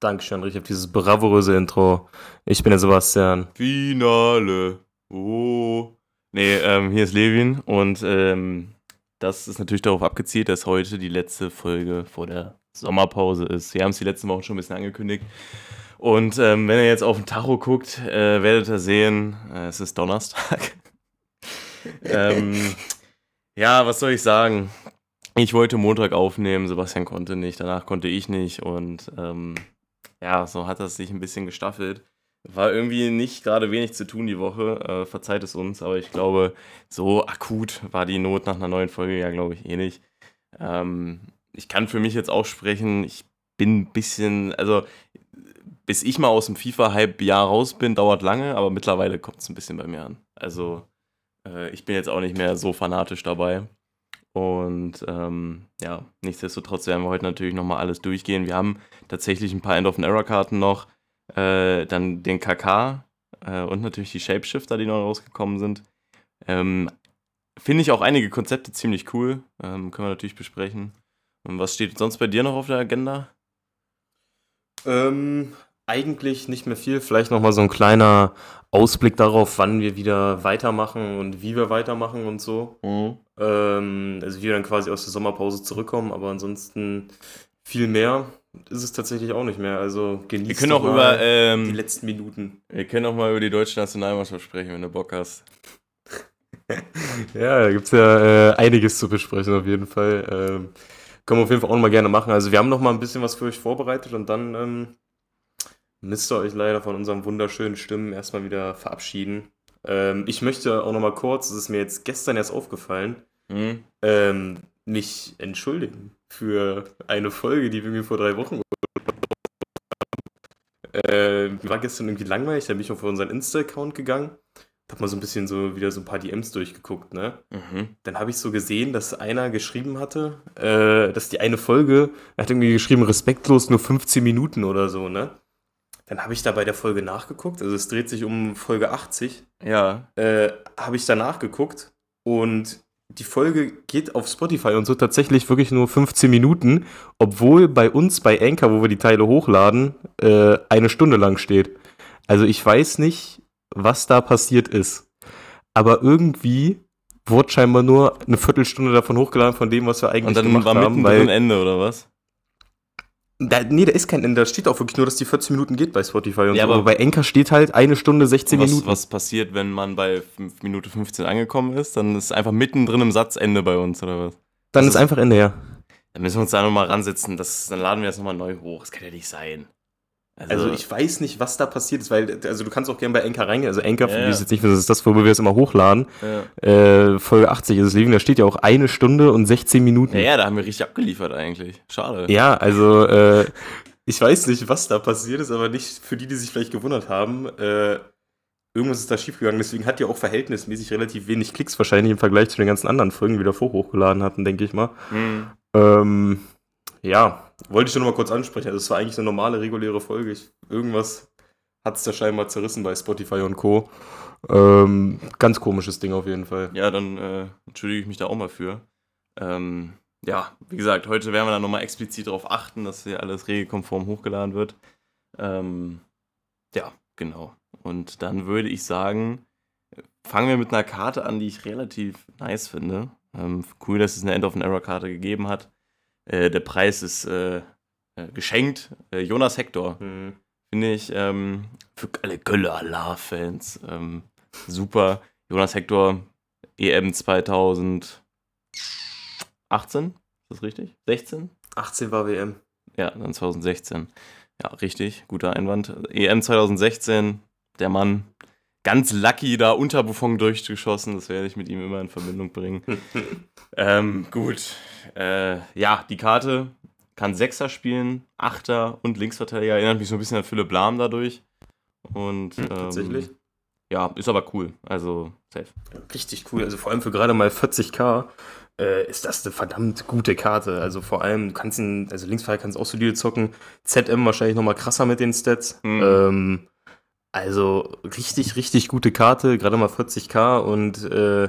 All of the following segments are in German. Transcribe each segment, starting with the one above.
Dankeschön, Richard, für dieses bravouröse Intro. Ich bin der Sebastian. Finale. Oh. Nee, ähm, hier ist Levin und ähm, das ist natürlich darauf abgezielt, dass heute die letzte Folge vor der Sommerpause ist. Wir haben es die letzten Wochen schon ein bisschen angekündigt. Und ähm, wenn ihr jetzt auf den Tacho guckt, äh, werdet ihr sehen, äh, es ist Donnerstag. ähm, ja, was soll ich sagen? Ich wollte Montag aufnehmen, Sebastian konnte nicht, danach konnte ich nicht und ähm, ja, so hat das sich ein bisschen gestaffelt. War irgendwie nicht gerade wenig zu tun die Woche, äh, verzeiht es uns, aber ich glaube, so akut war die Not nach einer neuen Folge ja, glaube ich, eh nicht. Ähm, ich kann für mich jetzt auch sprechen, ich bin ein bisschen, also bis ich mal aus dem FIFA-Hype-Jahr raus bin, dauert lange, aber mittlerweile kommt es ein bisschen bei mir an. Also äh, ich bin jetzt auch nicht mehr so fanatisch dabei. Und ähm, ja, nichtsdestotrotz werden wir heute natürlich nochmal alles durchgehen. Wir haben tatsächlich ein paar End-of-Error-Karten noch, äh, dann den KK äh, und natürlich die Shapeshifter, die neu rausgekommen sind. Ähm, Finde ich auch einige Konzepte ziemlich cool. Ähm, können wir natürlich besprechen. Und was steht sonst bei dir noch auf der Agenda? Ähm, eigentlich nicht mehr viel. Vielleicht nochmal so ein kleiner Ausblick darauf, wann wir wieder weitermachen und wie wir weitermachen und so. Ähm, also wie wir dann quasi aus der Sommerpause zurückkommen, aber ansonsten viel mehr ist es tatsächlich auch nicht mehr. Also genießt Wir können auch über, ähm, die letzten Minuten. wir können auch mal über die deutsche Nationalmannschaft sprechen, wenn du Bock hast. Ja, da gibt es ja äh, einiges zu besprechen auf jeden Fall. Ähm, können wir auf jeden Fall auch noch mal gerne machen. Also wir haben noch mal ein bisschen was für euch vorbereitet und dann ähm, müsst ihr euch leider von unseren wunderschönen Stimmen erstmal wieder verabschieden. Ähm, ich möchte auch noch mal kurz, das ist mir jetzt gestern erst aufgefallen, Hm? ähm, mich entschuldigen für eine Folge, die wir mir vor drei Wochen äh, war gestern irgendwie langweilig, da bin ich auf unseren Insta-Account gegangen, hab mal so ein bisschen so wieder so ein paar DMs durchgeguckt, ne? Mhm. Dann habe ich so gesehen, dass einer geschrieben hatte, äh, dass die eine Folge, er hat irgendwie geschrieben, respektlos nur 15 Minuten oder so, ne? Dann habe ich da bei der Folge nachgeguckt, also es dreht sich um Folge 80, Ja. äh, habe ich da nachgeguckt und die Folge geht auf Spotify und so tatsächlich wirklich nur 15 Minuten, obwohl bei uns bei Anchor, wo wir die Teile hochladen, äh, eine Stunde lang steht. Also ich weiß nicht, was da passiert ist. Aber irgendwie wurde scheinbar nur eine Viertelstunde davon hochgeladen von dem, was wir eigentlich Und dann gemacht war haben. mittendrin Ende, oder was? Da, nee, da ist kein Ende. Da steht auch wirklich nur, dass die 14 Minuten geht bei Spotify und Ja, so. aber- Aber bei Anchor steht halt eine Stunde 16 was, Minuten. was passiert, wenn man bei 5 Minute 15 angekommen ist? Dann ist einfach mittendrin im Satz Ende bei uns, oder was? Dann ist ist- einfach Ende, ja. Dann müssen wir uns da nochmal ransetzen. Das, dann laden wir das nochmal neu hoch. Das kann ja nicht sein. Also ich weiß nicht, was da passiert ist, weil, also du kannst auch gerne bei Anchor reingehen. Also für Ja, die ja. es jetzt nicht, das ist das, worüber wir es immer hochladen. Ja. Äh, Folge 80 ist es liegen, da steht ja auch eine Stunde und 16 Minuten. ja, ja, da haben wir richtig abgeliefert eigentlich. Schade. Ja, also äh, ich weiß nicht, was da passiert ist, aber nicht für die, die sich vielleicht gewundert haben. Äh, irgendwas ist da schiefgegangen, deswegen hat ja auch verhältnismäßig relativ wenig Klicks wahrscheinlich im Vergleich zu den ganzen anderen Folgen, die wir davor hochgeladen hatten, denke ich mal. Hm. Ähm, ja, wollte ich nur noch mal kurz ansprechen. Also es war eigentlich eine normale, reguläre Folge. Ich, irgendwas hat es da scheinbar zerrissen bei Spotify und Co. Ähm, ganz komisches Ding auf jeden Fall. Ja, dann äh, entschuldige ich mich da auch mal für. Ähm, ja, wie gesagt, heute werden wir dann nochmal explizit darauf achten, dass hier alles regelkonform hochgeladen wird. Ähm, ja, genau. Und dann würde ich sagen, fangen wir mit einer Karte an, die ich relativ nice finde. Ähm, cool, dass es eine End-of-an-Error-Karte gegeben hat. Äh, der Preis ist äh, äh, geschenkt. Äh, Jonas Hector Hm. finde ich für alle Gölle Allah-Fans ähm, super. Jonas Hector, EM 2018, ist das richtig? 16? 18 war WM. Ja, dann 2016. Ja, richtig, guter Einwand. EM 2016, der Mann ganz lucky da unter Buffon durchgeschossen. Das werde ich mit ihm immer in Verbindung bringen. ähm, gut. Äh, ja, die Karte kann Sechser spielen, Achter und Linksverteidiger. Erinnert mich so ein bisschen an Philipp Lahm dadurch. Und Hm, tatsächlich. Ähm, ja, ist aber cool. Also safe. Richtig cool. Also vor allem für gerade mal 40k äh, ist das eine verdammt gute Karte. Also vor allem, du kannst ihn, also Linksfall kannst auch solide zocken. ZM wahrscheinlich nochmal krasser mit den Stats. Mhm. Ähm, also richtig, richtig gute Karte, gerade mal 40k und äh,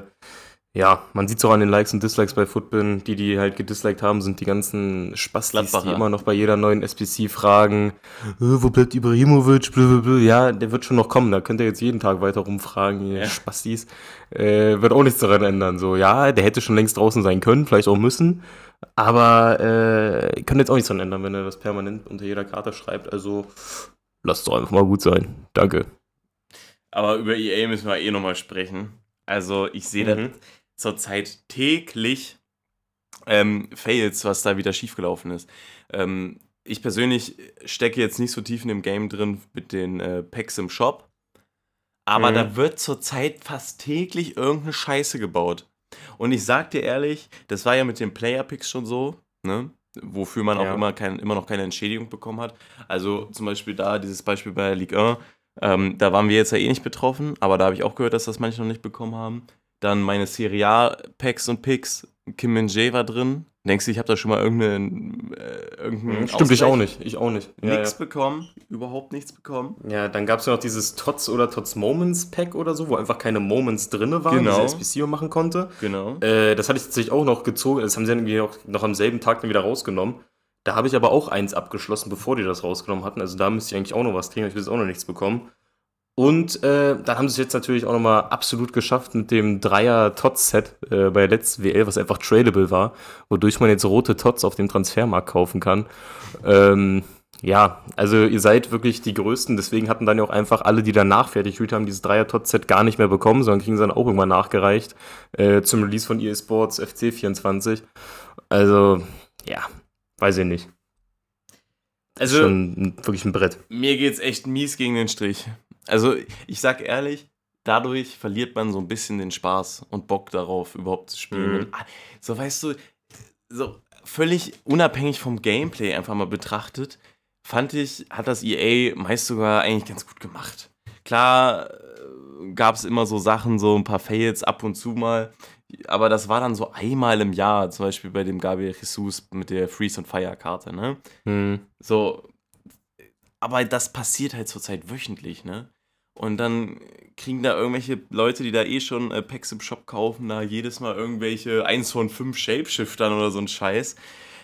ja, man sieht es auch an den Likes und Dislikes bei Footbin. Die, die halt gedisliked haben, sind die ganzen Spastis, die immer noch bei jeder neuen SPC fragen, äh, wo bleibt Ibrahimovic, blablabla. Ja, der wird schon noch kommen, da könnt ihr jetzt jeden Tag weiter rumfragen, ihr Ja. Spastis. Äh, wird auch nichts daran ändern. So, ja, der hätte schon längst draußen sein können, vielleicht auch müssen, aber äh, könnt jetzt auch nichts daran ändern, wenn er das permanent unter jeder Karte schreibt. Also, lasst doch einfach mal gut sein. Danke. Aber über EA müssen wir eh nochmal sprechen. Also ich sehe Mhm. das zurzeit täglich ähm, Fails, was da wieder schiefgelaufen ist. Ähm, ich persönlich stecke jetzt nicht so tief in dem Game drin mit den äh, Packs im Shop. Aber Mhm. da wird zurzeit fast täglich irgendeine Scheiße gebaut. Und ich sag dir ehrlich, das war ja mit den Player-Picks schon so, ne? Wofür man auch Ja. immer, kein, immer noch keine Entschädigung bekommen hat. Also zum Beispiel da, dieses Beispiel bei Ligue 1, ähm, da waren wir jetzt ja eh nicht betroffen, aber da habe ich auch gehört, dass das manche noch nicht bekommen haben. Dann meine Serie A-Packs und Picks, Kim Min Jae war drin. Denkst du, ich habe da schon mal irgendeinen, äh, irgendeinen Stimmt, ich Ausgleich? auch nicht. Ich auch nicht. Ja, Nichts ja. bekommen, überhaupt nichts bekommen. Ja, dann gab es ja noch dieses Tots oder Tots Moments Pack oder so, wo einfach keine Moments drin waren, Genau. die SPC machen konnte. Genau. Äh, das hatte ich tatsächlich auch noch gezogen. Das haben sie dann irgendwie auch noch am selben Tag dann wieder rausgenommen. Da habe ich aber auch eins abgeschlossen, bevor die das rausgenommen hatten. Also da müsste ich eigentlich auch noch was kriegen, ich will jetzt auch noch nichts bekommen. Und äh, dann haben sie es jetzt natürlich auch nochmal absolut geschafft mit dem Dreier Tots-Set äh, bei der letzten WL, was einfach tradable war, wodurch man jetzt rote Tots auf dem Transfermarkt kaufen kann. Ähm, ja, also ihr seid wirklich die Größten, deswegen hatten dann ja auch einfach alle, die danach fertig haben, dieses Dreier-Tot-Set gar nicht mehr bekommen, sondern kriegen sie dann auch irgendwann nachgereicht äh, zum Release von EA Sports FC24. Also, ja, weiß ich nicht. Also, Schon wirklich ein Brett. mir geht's echt mies gegen den Strich. Also, ich sag ehrlich, dadurch verliert man so ein bisschen den Spaß und Bock darauf, überhaupt zu spielen. Mhm. Ah, so, weißt du, so völlig unabhängig vom Gameplay einfach mal betrachtet, fand ich, hat das EA meist sogar eigentlich ganz gut gemacht. Klar gab es immer so Sachen, so ein paar Fails ab und zu mal, aber das war dann so einmal im Jahr, zum Beispiel bei dem Gabriel Jesus mit der Freeze und Fire Karte, ne? Hm. So, aber das passiert halt zurzeit wöchentlich, ne? Und dann kriegen da irgendwelche Leute, die da eh schon äh, Packs im Shop kaufen, da jedes Mal irgendwelche 1 von 5 Shapeshiftern oder so ein Scheiß.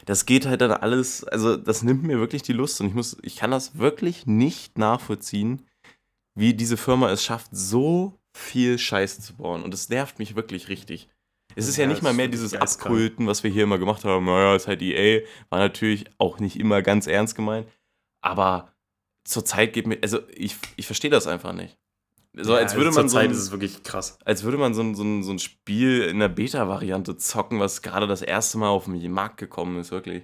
Das geht halt dann alles, also das nimmt mir wirklich die Lust und ich muss, ich kann das wirklich nicht nachvollziehen, wie diese Firma es schafft, so viel Scheiße zu bauen. Und das nervt mich wirklich richtig. Es ist ja, Ja, nicht mal mehr dieses. Abkulten, was wir hier immer gemacht haben. Naja, ist halt EA. War natürlich auch nicht immer ganz ernst gemeint. Aber zurzeit geht mir, also ich, ich verstehe das einfach nicht. So, als würde man so Zeit ein, ist es wirklich krass. als würde man so ein, so ein, so ein Spiel in der Beta-Variante zocken, was gerade das erste Mal auf den Markt gekommen ist, wirklich.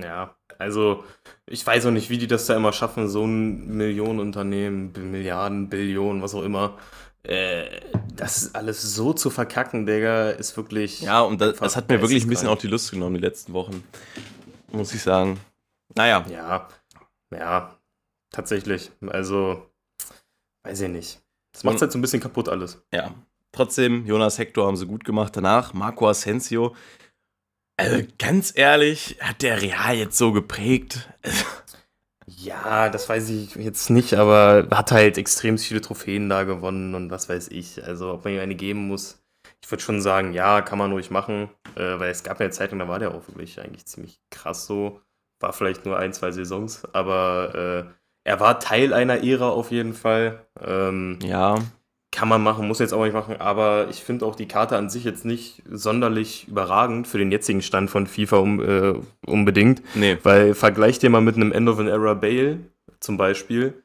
Ja, also ich weiß auch nicht, wie die das da immer schaffen, so ein Millionenunternehmen, Milliarden, Billionen, was auch immer. Äh, das ist alles so zu verkacken, Digga, ist wirklich. Ja, und das, das hat mir wirklich ein bisschen auch die Lust genommen, die letzten Wochen. Muss ich sagen. Naja, Ja, ja, tatsächlich. Also, weiß ich nicht. Das macht Und- halt so ein bisschen kaputt alles. ja. Trotzdem, Jonas Hector haben sie gut gemacht. Danach Marco Asensio. Also ganz ehrlich, hat der Real jetzt so geprägt. Ja, das weiß ich jetzt nicht, aber hat halt extrem viele Trophäen da gewonnen und was weiß ich. Also, ob man ihm eine geben muss. Ich würde schon sagen, ja, kann man ruhig machen, äh, weil es gab ja eine Zeit da war der auch wirklich eigentlich ziemlich krass so. War vielleicht nur ein, zwei Saisons, aber äh, er war Teil einer Ära auf jeden Fall. Ähm, Ja, kann man machen, muss jetzt auch nicht machen, aber ich finde auch die Karte an sich jetzt nicht sonderlich überragend für den jetzigen Stand von FIFA um, äh, unbedingt. nee. Weil vergleich dir mal mit einem End of an Era Bale zum Beispiel.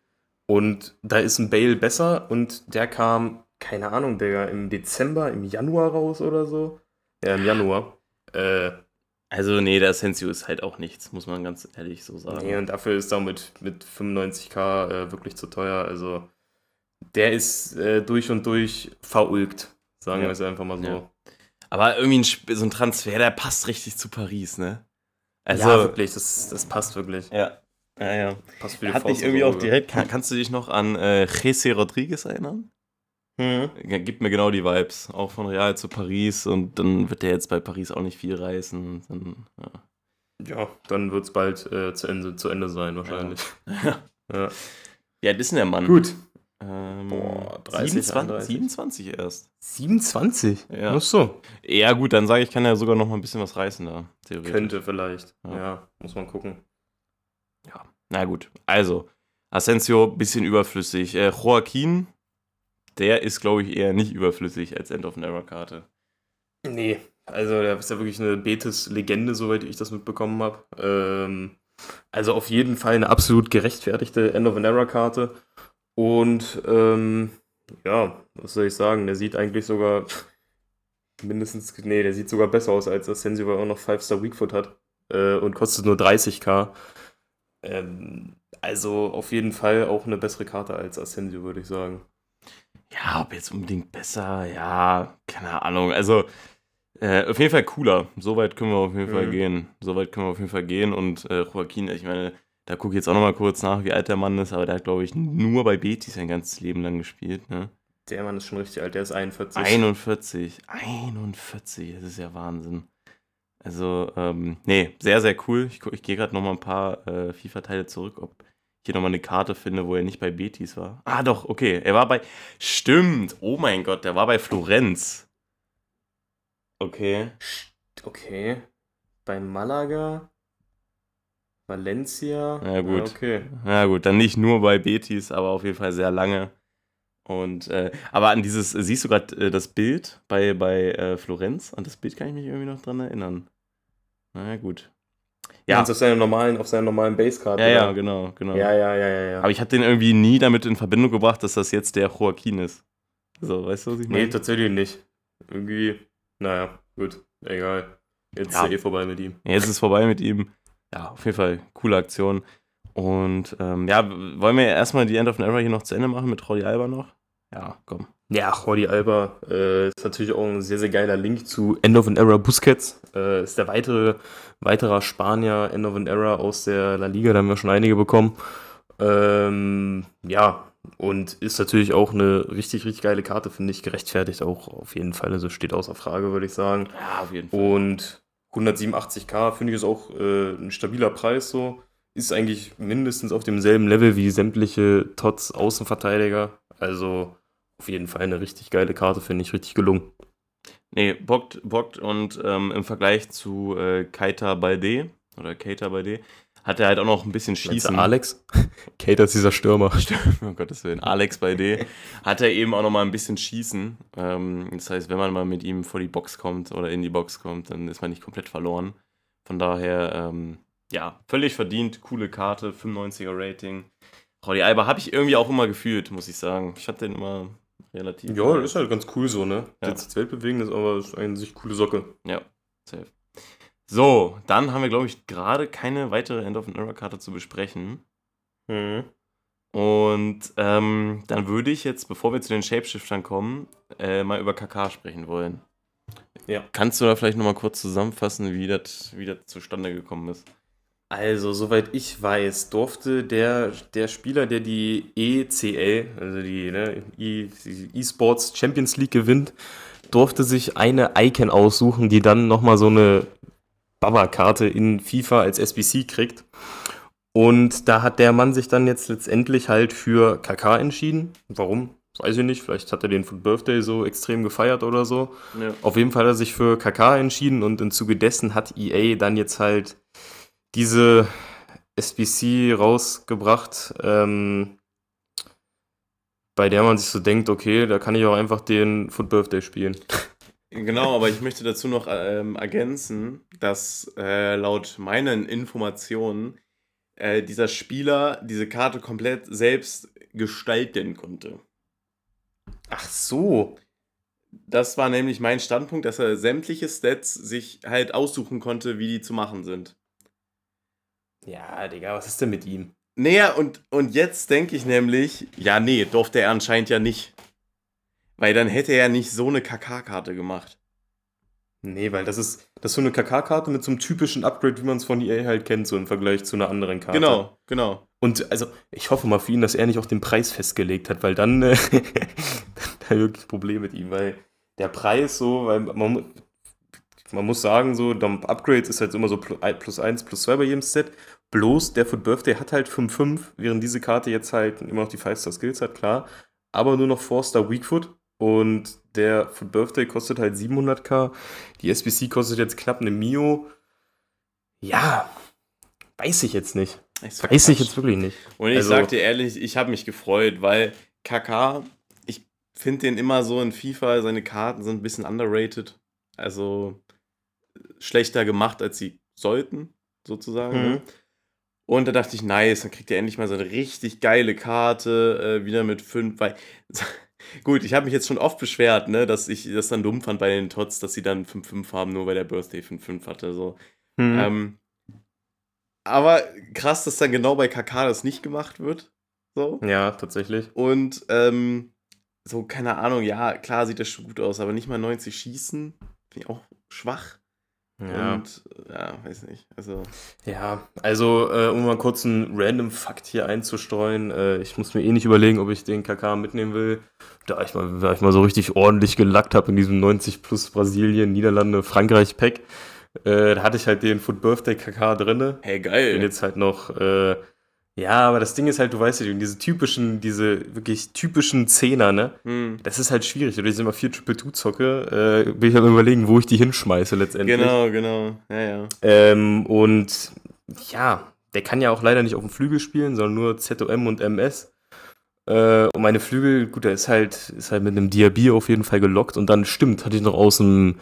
Und da ist ein Bale besser und der kam, keine Ahnung, Digga, im Dezember, im Januar raus oder so. Ja, im Januar. Äh, Also, nee, der Asensio ist halt auch nichts, muss man ganz ehrlich so sagen. nee, und dafür ist er mit, mit 95k äh, wirklich zu teuer. Also der ist äh, durch und durch verulgt. Sagen Ja. wir es einfach mal so. Ja. Aber irgendwie ein, so ein Transfer, der passt richtig zu Paris, ne? Also, ja, wirklich, das, das passt wirklich. ja. Ja, ja. Passt für Hat mich irgendwie auch direkt. Kann, kannst du dich noch an äh, Jesse Rodriguez erinnern? Mhm. Ja, Gibt mir genau die Vibes. Auch von Real zu Paris und dann wird der jetzt bei Paris auch nicht viel reißen. Dann, ja. Ja, dann wird es bald äh, zu, Ende, zu Ende sein, wahrscheinlich. Ja. Wie alt ist denn der Mann? Gut. Ähm, Boah, 30, 27, 31. 27 erst. 27? Ja. Ach so. Ja, gut, dann sage ich, kann er sogar noch mal ein bisschen was reißen da. Theoretisch. Könnte vielleicht. Ja. Ja. muss man gucken. Na gut, also, Asensio, bisschen überflüssig. Äh, Joaquin, der ist, glaube ich, eher nicht überflüssig als End-of-an-Era-Karte. Nee, also der ist ja wirklich eine Betis-Legende, soweit ich das mitbekommen habe. Ähm, also auf jeden Fall eine absolut gerechtfertigte End-of-an-Era-Karte. Und ähm, ja, was soll ich sagen, der sieht eigentlich sogar mindestens, nee, der sieht sogar besser aus als Asensio, weil er auch noch 5-Star Weakfoot hat äh, und kostet nur 30k. Ähm, also auf jeden Fall auch eine bessere Karte als Asensio, würde ich sagen. Ja, ob jetzt unbedingt besser, ja, keine Ahnung. Also, äh, auf jeden Fall cooler. Soweit können wir auf jeden Fall Mhm. gehen. Soweit können wir auf jeden Fall gehen. Und äh, Joaquin, ich meine, da gucke ich jetzt auch noch mal kurz nach, wie alt der Mann ist, aber der hat, glaube ich, nur bei Betis sein ganzes Leben lang gespielt. Ne? Der Mann ist schon richtig alt, der ist 41. 41. 41, das ist ja Wahnsinn. Also, ähm, nee, sehr, sehr cool. Ich, ich gehe gerade noch mal ein paar äh, FIFA-Teile zurück, ob hier noch mal eine Karte finde, wo er nicht bei Betis war. Ah, doch, okay. Er war bei. Stimmt. Oh mein Gott, der war bei Florenz. Okay. Okay. Bei Malaga, Valencia. Ja, gut. okay. Na gut, dann nicht nur bei Betis, aber auf jeden Fall sehr lange. Und, äh, aber an dieses, siehst du gerade äh, das Bild bei, bei äh, Florenz? An das Bild kann ich mich irgendwie noch dran erinnern. Na ja, gut. Ja. Auf seiner normalen, auf seiner normalen Basekarte. ja, ja, genau, genau. ja, ja, ja, ja, ja. Aber ich habe den irgendwie nie damit in Verbindung gebracht, dass das jetzt der Joaquin ist. So, weißt du, was ich nee, meine? tatsächlich nicht. Irgendwie, naja, gut, egal. Jetzt Ja. ist ja eh vorbei mit ihm. Jetzt ist es vorbei mit ihm. Ja, auf jeden Fall coole Aktion. Und ähm, ja, wollen wir erstmal die End of an Era hier noch zu Ende machen mit Roddy Alba noch? Ja, komm. Ja, Jordi Alba äh, ist natürlich auch ein sehr, sehr geiler Link zu End of an Era Busquets. Äh, ist der weitere, weiterer Spanier End of an Era aus der La Liga, da haben wir schon einige bekommen. Ähm, ja, und ist natürlich auch eine richtig, richtig geile Karte, finde ich, gerechtfertigt auch auf jeden Fall. Also steht außer Frage, würde ich sagen. Ja, auf jeden Fall. Und 187k finde ich ist auch äh, ein stabiler Preis so. Ist eigentlich mindestens auf demselben Level wie sämtliche Tots Außenverteidiger. Also auf jeden Fall eine richtig geile Karte, finde ich richtig gelungen. Nee, bockt, bockt und ähm, im Vergleich zu äh, Keita Balde oder Keita Balde hat er halt auch noch ein bisschen Schießen. Alex? Kate ist dieser Stürmer. um Gottes Willen. Alex Balde hat er eben auch noch mal ein bisschen Schießen. Ähm, das heißt, wenn man mal mit ihm vor die Box kommt oder in die Box kommt, dann ist man nicht komplett verloren. Von daher, ähm, ja, völlig verdient. Coole Karte, 95er Rating. Roddy Alba habe ich irgendwie auch immer gefühlt, muss ich sagen. Ich hatte den immer relativ. Ja, das ist halt ganz cool so, ne? Ja. Jetzt weltbewegend ist aber ist eine sich coole Socke. Ja, safe. So, dann haben wir, glaube ich, gerade keine weitere End of an Era Karte zu besprechen. Mhm. Und ähm, dann würde ich jetzt, bevor wir zu den Shapeshiftern kommen, äh, mal über KK sprechen wollen. Ja. Kannst du da vielleicht nochmal kurz zusammenfassen, wie das wie das zustande gekommen ist? Also, soweit ich weiß, durfte der, der Spieler, der die ECL, also die ne, E- E-Sports Champions League gewinnt, durfte sich eine Icon aussuchen, die dann nochmal so eine Baba-Karte in FIFA als SBC kriegt. Und da hat der Mann sich dann jetzt letztendlich halt für KK entschieden. Warum? Weiß ich nicht. Vielleicht hat er den von Birthday so extrem gefeiert oder so. Ja. Auf jeden Fall hat er sich für KK entschieden und im Zuge dessen hat EA dann jetzt halt diese SBC rausgebracht, ähm, bei der man sich so denkt, okay, da kann ich auch einfach den Foot Birthday spielen. Genau, aber ich möchte dazu noch ähm, ergänzen, dass äh, laut meinen Informationen äh, dieser Spieler diese Karte komplett selbst gestalten konnte. Ach so. Das war nämlich mein Standpunkt, dass er sämtliche Stats sich halt aussuchen konnte, wie die zu machen sind. Ja, Digga, was ist denn mit ihm? Naja, und, und jetzt denke ich nämlich, ja, nee, durfte er anscheinend ja nicht. Weil dann hätte er nicht so eine KK-Karte gemacht. Nee, weil das ist, das ist so eine KK-Karte mit so einem typischen Upgrade, wie man es von EA halt kennt, so im Vergleich zu einer anderen Karte. Genau, genau. Und also, ich hoffe mal für ihn, dass er nicht auch den Preis festgelegt hat, weil dann äh, da wirklich ein Problem mit ihm, weil der Preis so, weil man, man muss sagen, so, Upgrades ist halt immer so plus 1, plus 2 bei jedem Set. Bloß der Foot Birthday hat halt 5-5, während diese Karte jetzt halt immer noch die 5-Star Skills hat, klar. Aber nur noch 4-Star Weakfoot. Und der Foot Birthday kostet halt 700k. Die SBC kostet jetzt knapp eine Mio. Ja, weiß ich jetzt nicht. Ich weiß ich jetzt wirklich nicht. Und ich Also- sag dir ehrlich, ich habe mich gefreut, weil KK, ich finde den immer so in FIFA, seine Karten sind ein bisschen underrated. Also schlechter gemacht, als sie sollten, sozusagen. Mhm. ne? Und da dachte ich, nice, dann kriegt er endlich mal so eine richtig geile Karte, äh, wieder mit fünf, weil, gut, ich habe mich jetzt schon oft beschwert, ne, dass ich das dann dumm fand bei den Tots, dass sie dann 5-5 haben, nur weil der Birthday 5-5 hatte, so. Hm. Ähm, aber krass, dass dann genau bei KK das nicht gemacht wird, so. ja, tatsächlich. Und, ähm, so, keine Ahnung, ja, klar sieht das schon gut aus, aber nicht mal 90 schießen, finde ich auch schwach. Ja. Und, ja, weiß nicht, also. Ja, also äh, um mal kurz einen random Fakt hier einzustreuen, äh, ich muss mir eh nicht überlegen, ob ich den KK mitnehmen will. Da ich mal, da ich mal so richtig ordentlich gelackt habe in diesem 90 plus Brasilien, Niederlande, Frankreich Pack, äh, da hatte ich halt den Foot Birthday KK drinne. Hey, Bin geil. jetzt halt noch, äh, ja, aber das Ding ist halt, du weißt ja, diese typischen, diese wirklich typischen Zehner, ne? Hm. Das ist halt schwierig. Oder ich immer vier Triple Two zocke, äh, bin ich halt überlegen, wo ich die hinschmeiße letztendlich. Genau, genau. Ja, ja. Ähm, und ja, der kann ja auch leider nicht auf dem Flügel spielen, sondern nur ZOM und MS. Äh, und meine Flügel, gut, der ist halt, ist halt mit einem Diaby auf jeden Fall gelockt. Und dann stimmt, hatte ich noch aus dem,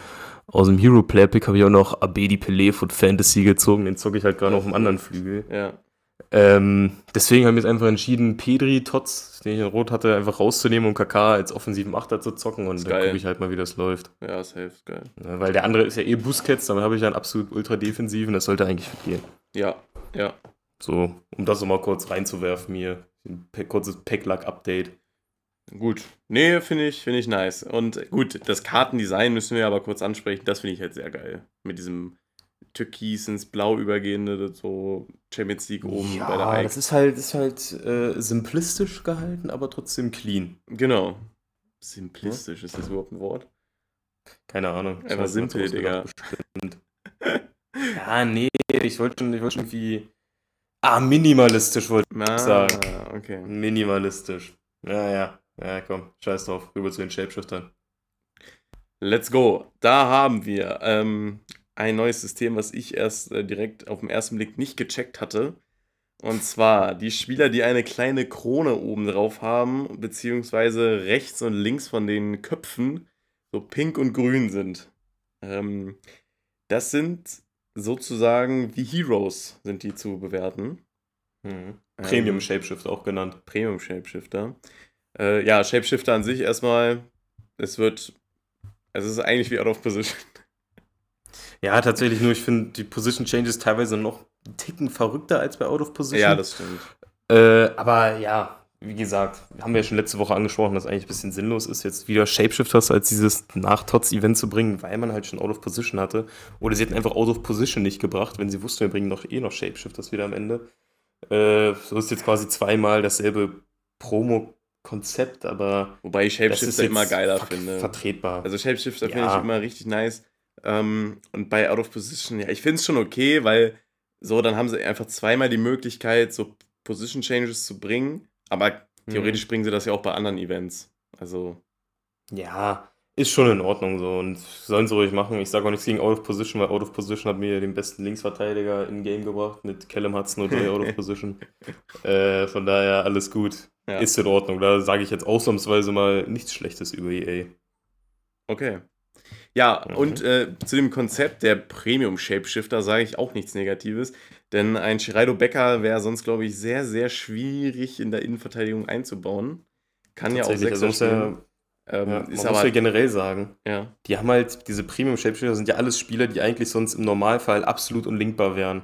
aus dem Hero Player Pick habe ich auch noch Abedi Pelé von Fantasy gezogen. Den zocke ich halt gerade auf dem anderen Flügel. Ja. Ähm, deswegen haben wir jetzt einfach entschieden, Pedri, Tots, den ich in Rot hatte, einfach rauszunehmen und KK als offensiven Achter zu zocken. Und dann gucke ich halt mal, wie das läuft. Ja, safe, geil. Ja, Weil der andere ist ja eh Busquets, damit habe ich einen absolut ultra defensiven, das sollte eigentlich gehen. Ja, ja. So, um das nochmal kurz reinzuwerfen hier. Ein kurzes Packlack-Update. Gut. Nee, finde ich, finde ich nice. Und gut, das Kartendesign müssen wir aber kurz ansprechen. Das finde ich halt sehr geil. Mit diesem Türkis ins Blau übergehende, so Champions League oben bei der Hike. das ist halt, ist halt äh, simplistisch gehalten, aber trotzdem clean. Genau. Simplistisch, ist das überhaupt ein Wort? Keine Ahnung. Einfach simpel, Digga. ja, nee, ich wollte schon, ich wollte schon irgendwie. Ah, minimalistisch wollte Ah, sagen. okay. ich. Minimalistisch. Ja, ja. Ja, komm, scheiß drauf. Rüber zu den Shapeshiftern. Let's go. Da haben wir ähm, ein neues System, was ich erst äh, direkt auf den ersten Blick nicht gecheckt hatte. Und zwar die Spieler, die eine kleine Krone oben drauf haben, beziehungsweise rechts und links von den Köpfen so pink und grün sind. Ähm, das sind sozusagen wie Heroes, sind die zu bewerten. Mhm. Premium Ähm, Shapeshift auch genannt. Premium Shapeshifter. Äh, ja, Shapeshifter an sich erstmal, es wird, es ist eigentlich wie Out of Position. Ja, tatsächlich nur, ich finde die Position Changes teilweise noch einen Ticken verrückter als bei Out of Position. Ja, das stimmt. Äh, aber ja, wie gesagt, haben wir ja schon letzte Woche angesprochen, dass eigentlich ein bisschen sinnlos ist, jetzt wieder Shapeshifters als dieses Nach-Tots-Event zu bringen, weil man halt schon Out of Position hatte. Oder sie hätten einfach Out of Position nicht gebracht, wenn sie wussten, wir bringen noch eh noch Shapeshifters wieder am Ende. Äh, so ist jetzt quasi zweimal dasselbe Promo-Konzept, aber Wobei ich Shapeshifter immer geiler ver finde. vertretbar. Also Shapeshifter finde Ja. ich immer richtig nice. Ähm, und bei Out of Position, ja, ich finde es schon okay, weil so, dann haben sie einfach zweimal die Möglichkeit, so Position Changes zu bringen. Aber theoretisch bringen sie das ja auch bei anderen Events. Also, Ja, ist schon in Ordnung so und sollen sie ruhig machen. Ich sage auch nichts gegen Out of Position, weil Out of Position hat mir den besten Linksverteidiger in Game gebracht mit Callum Hudson oder Out of Position. Äh, von daher alles gut. ja. Ist in Ordnung. Da sage ich jetzt ausnahmsweise mal nichts Schlechtes über EA. Okay. Ja, Mhm. und äh, zu dem Konzept der Premium Shapeshifter sage ich auch nichts Negatives, denn ein Shiraido Becker wäre sonst, glaube ich, sehr, sehr schwierig in der Innenverteidigung einzubauen. Kann ja auch Sechser also spielen. Ähm, ja, man muss aber, ja generell sagen, ja, die haben halt, diese Premium Shapeshifter sind ja alles Spieler, die eigentlich sonst im Normalfall absolut unlinkbar wären.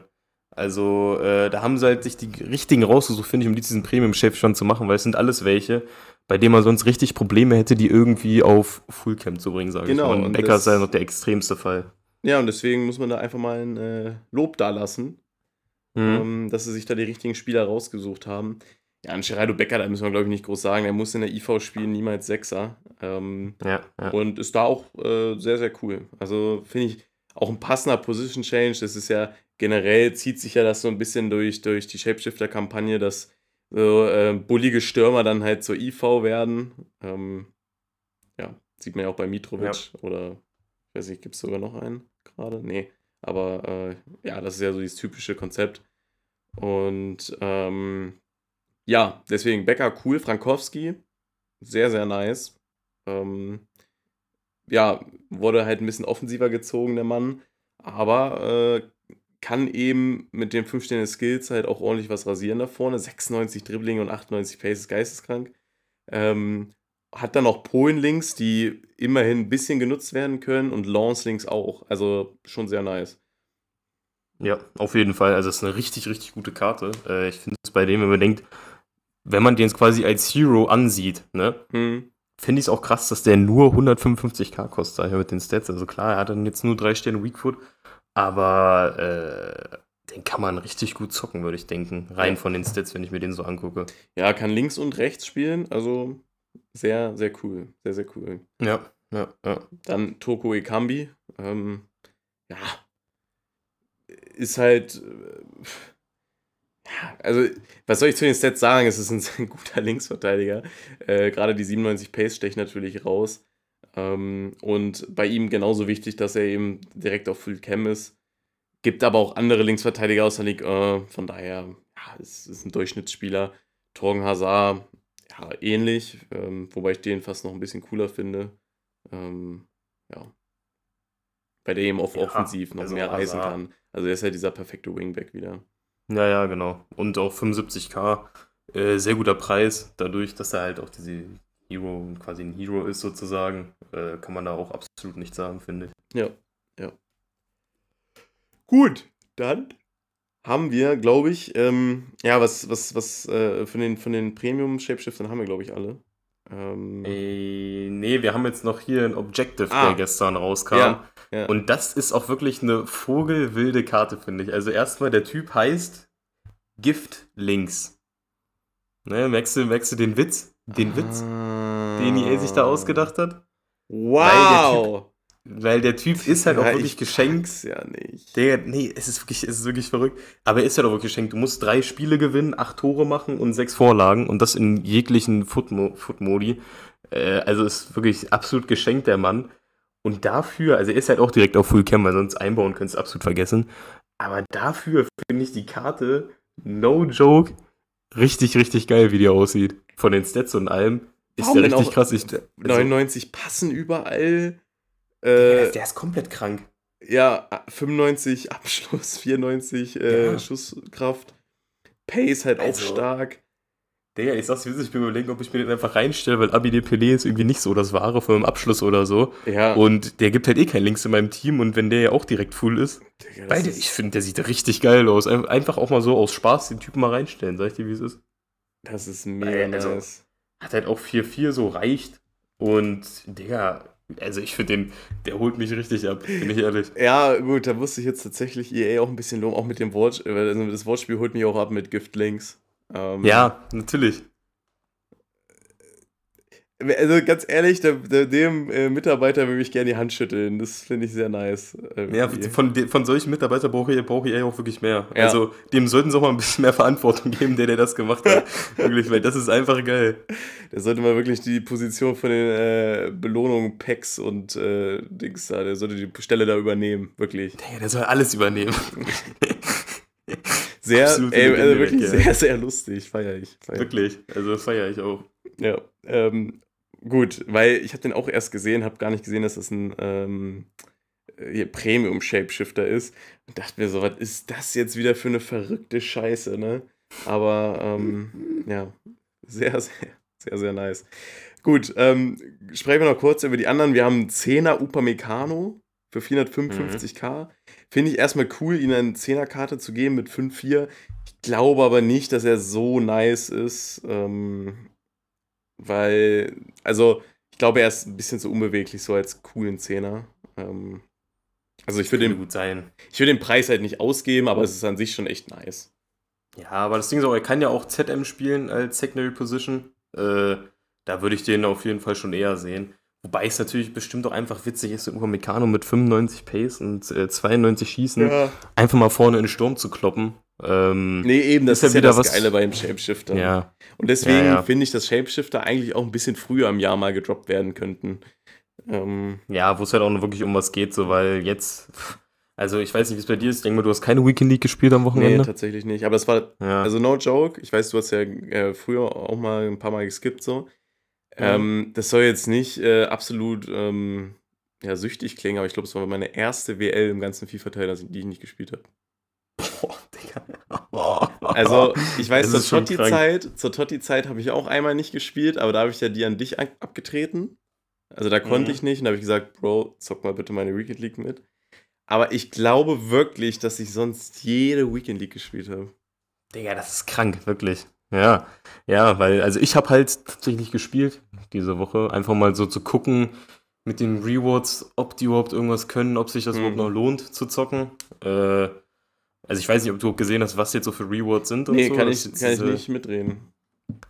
Also äh, da haben sie halt sich die richtigen rausgesucht, finde ich, um die diesen Premium Shapeshifter zu machen, weil es sind alles welche, bei dem man sonst richtig Probleme hätte, die irgendwie auf Fullcamp zu bringen, sage Genau, ich mal. und Becker ist ja noch der extremste Fall. Ja, und deswegen muss man da einfach mal ein äh, Lob dalassen, Mhm. ähm, dass sie sich da die richtigen Spieler rausgesucht haben. Ja, an Gerardo Becker, da müssen wir, glaube ich, nicht groß sagen. Er muss in der IV spielen, niemals Sechser. Ähm, Ja, ja. Und ist da auch äh, sehr, sehr cool. Also finde ich auch ein passender Position Change. Das ist ja generell, zieht sich ja das so ein bisschen durch, durch die Shapeshifter-Kampagne, dass so äh, bullige Stürmer dann halt zur IV werden. Ähm, ja, sieht man ja auch bei Mitrovic oder ich weiß nicht, gibt es sogar noch einen gerade? Nee. Aber äh, ja, das ist ja so dieses typische Konzept. Und ähm, ja, deswegen Becker cool, Frankowski, sehr, sehr nice. Ähm, ja, wurde halt ein bisschen offensiver gezogen, der Mann. Aber äh, kann eben mit den 5 Sterne Skills halt auch ordentlich was rasieren da vorne. 96 Dribbling und 98 Pace ist geisteskrank. Ähm, hat dann auch Polen-Links, die immerhin ein bisschen genutzt werden können und Lance-Links auch. Also schon sehr nice. Ja, auf jeden Fall. Also es ist eine richtig, richtig gute Karte. Äh, ich finde es bei dem, wenn man denkt, wenn man den jetzt quasi als Hero ansieht, ne, Hm. finde ich es auch krass, dass der nur 155k kostet, mal, mit den Stats. Also klar, er hat dann jetzt nur drei Sterne Weakfoot, aber äh, den kann man richtig gut zocken, würde ich denken. Rein von den Stats, wenn ich mir den so angucke. Ja, kann links und rechts spielen. Also sehr, sehr cool. Sehr, sehr cool. Ja, ja, ja. Dann Toko Ekambi. Ähm, ja. Ist halt. Äh, ja, also, was soll ich zu den Stats sagen? Es ist ein guter Linksverteidiger. Äh, Gerade die 97 Pace stecht natürlich raus. Ähm, und bei ihm genauso wichtig, dass er eben direkt auf Full Cam ist. Gibt aber auch andere Linksverteidiger aus der Liga. Äh, von daher, ja, es ist ein Durchschnittsspieler. Torgen Hazard, ja, ähnlich. Ähm, wobei ich den fast noch ein bisschen cooler finde. Ähm, ja. Bei der eben auf Ja, offensiv noch also mehr reisen Hazard. kann. Also er ist ja dieser perfekte Wingback wieder. Ja, ja, genau. Und auch 75k, äh, sehr guter Preis. Dadurch, dass er halt auch diese Hero, quasi ein Hero ist sozusagen, äh, kann man da auch absolut nichts sagen, finde ich. Ja, ja. Gut, dann haben wir, glaube ich, ähm, ja, was, was, was äh, von den, von den Premium-Shapeshiftern haben wir, glaube ich, alle. Ähm, Äh, nee, wir haben jetzt noch hier ein Objective, Ah. der gestern rauskam. Ja, ja. Und das ist auch wirklich eine vogelwilde Karte, finde ich. Also erstmal, der Typ heißt Gift Links. Ne, merkst du, merkst du den Witz? Den Witz, den EA sich da ausgedacht hat? Wow! Weil der Typ ist halt auch Ja, wirklich ich geschenkt. ja nicht. Der, nee, es ist wirklich, es ist wirklich verrückt. Aber er ist ja doch wirklich geschenkt. Du musst drei Spiele gewinnen, acht Tore machen und sechs Vorlagen und das in jeglichen Foot-Mo- Foot-Modi. Äh, also ist wirklich absolut geschenkt, der Mann. Und dafür, also er ist halt auch direkt auf Full Cam, weil sonst einbauen könntest du absolut vergessen. Aber dafür finde ich die Karte, no joke, richtig, richtig geil, wie die aussieht. Von den Stats und allem. Ist Warum der denn richtig auch krass. Ich, also, 99 passen überall. der, Äh, der ist komplett krank. ja, 95 Abschluss, 94 äh, Ja. Schusskraft. Pace halt auch Also, stark. Digga, ich sag's wie es ist, ich bin überlegen, ob ich mir den einfach reinstelle, weil Abide Pelé ist irgendwie nicht so das Wahre für einen Abschluss oder so. Ja, Und der gibt halt eh keinen Links in meinem Team und wenn der ja auch direkt full ist, Digga, beide, ist- ich finde, der sieht richtig geil aus. Ein- Einfach auch mal so aus Spaß den Typen mal reinstellen, sag ich dir, wie es ist. Das ist mega Ey, also- nice. Hat halt auch 4-4 so reicht. Und, Digga, also ich finde den, der holt mich richtig ab, bin ich ehrlich. Ja, gut, da musste ich jetzt tatsächlich EA auch ein bisschen loben, auch mit dem Wort, äh, also das Wortspiel holt mich auch ab mit Gift Links. Ähm, Ja, natürlich. Also ganz ehrlich, der, der, dem äh, Mitarbeiter würde ich gerne die Hand schütteln. Das finde ich sehr nice. Äh, Ja, irgendwie. von, de- von solchen Mitarbeitern brauche ich, brauche ich auch wirklich mehr. Ja. Also, dem sollten sie auch mal ein bisschen mehr Verantwortung geben, der, der das gemacht hat. wirklich, weil das ist einfach geil. Der sollte mal wirklich die Position von den äh, Belohnungen, Packs und äh, Dings da, der sollte die Stelle da übernehmen. Wirklich. Der, der soll alles übernehmen. Sehr, ey, also wirklich ja. sehr, sehr lustig. Feier ich. Feier. ich. wirklich. Also, feiere ich auch. Ja, ähm, gut, weil ich habe den auch erst gesehen, habe gar nicht gesehen, dass das ein ähm, hier Premium-Shapeshifter ist. Und dachte mir so, was ist das jetzt wieder für eine verrückte Scheiße, ne? Aber ähm, ja, sehr, sehr, sehr, sehr nice. Gut, ähm, sprechen wir noch kurz über die anderen. Wir haben einen 10er Upamecano für 455k. Finde ich erstmal cool, ihnen eine 10er-Karte zu geben mit 5,4. Ich glaube aber nicht, dass er so nice ist. Ähm, weil, also ich glaube, er ist ein bisschen zu unbeweglich, so als coolen Zehner. Ähm, also ich würde den, gut sein. ich würde den Preis halt nicht ausgeben, aber es ist an sich schon echt nice. Ja, aber das Ding ist auch, er kann ja auch ZM spielen als Secondary Position. Äh, da würde ich den auf jeden Fall schon eher sehen. Wobei es natürlich bestimmt auch einfach witzig ist, im Meccano mit 95 Pace und äh, 92 Schießen einfach mal vorne in den Sturm zu kloppen. Ähm, Nee, eben, das Ist ja ist ja, wieder das was- Geile beim Shapeshifter. ja. Und deswegen Ja, ja. finde ich, dass Shapeshifter eigentlich auch ein bisschen früher im Jahr mal gedroppt werden könnten. Ähm, Ja, wo es halt auch wirklich um was geht, so, weil jetzt, also ich weiß nicht, wie es bei dir ist. Ich denke mal, du hast keine Weekend League gespielt am nee, Wochenende. tatsächlich nicht. Aber das war, ja. also no joke, ich weiß, du hast ja äh, früher auch mal ein paar Mal geskippt so. Ähm, das soll jetzt nicht äh, absolut ähm, ja, süchtig klingen, aber ich glaube, es war meine erste WL im ganzen FIFA-Teil, die ich nicht gespielt habe. Boah, Digga. Also, ich weiß, zur. Totti-Zeit, zur Totti-Zeit habe ich auch einmal nicht gespielt, aber da habe ich ja die an dich ab- abgetreten. Also da konnte Mhm. ich nicht und da habe ich gesagt, Bro, zock mal bitte meine Weekend League mit. Aber ich glaube wirklich, dass ich sonst jede Weekend League gespielt habe. Digga, das ist krank, wirklich. Ja, ja, weil, also ich habe halt tatsächlich gespielt diese Woche, einfach mal so zu gucken mit den Rewards, ob die überhaupt irgendwas können, ob sich das Mhm. überhaupt noch lohnt zu zocken. Äh, also ich weiß nicht, ob du gesehen hast, was jetzt so für Rewards sind und Nee, so. kann, Das ich, kann ich nicht mitreden.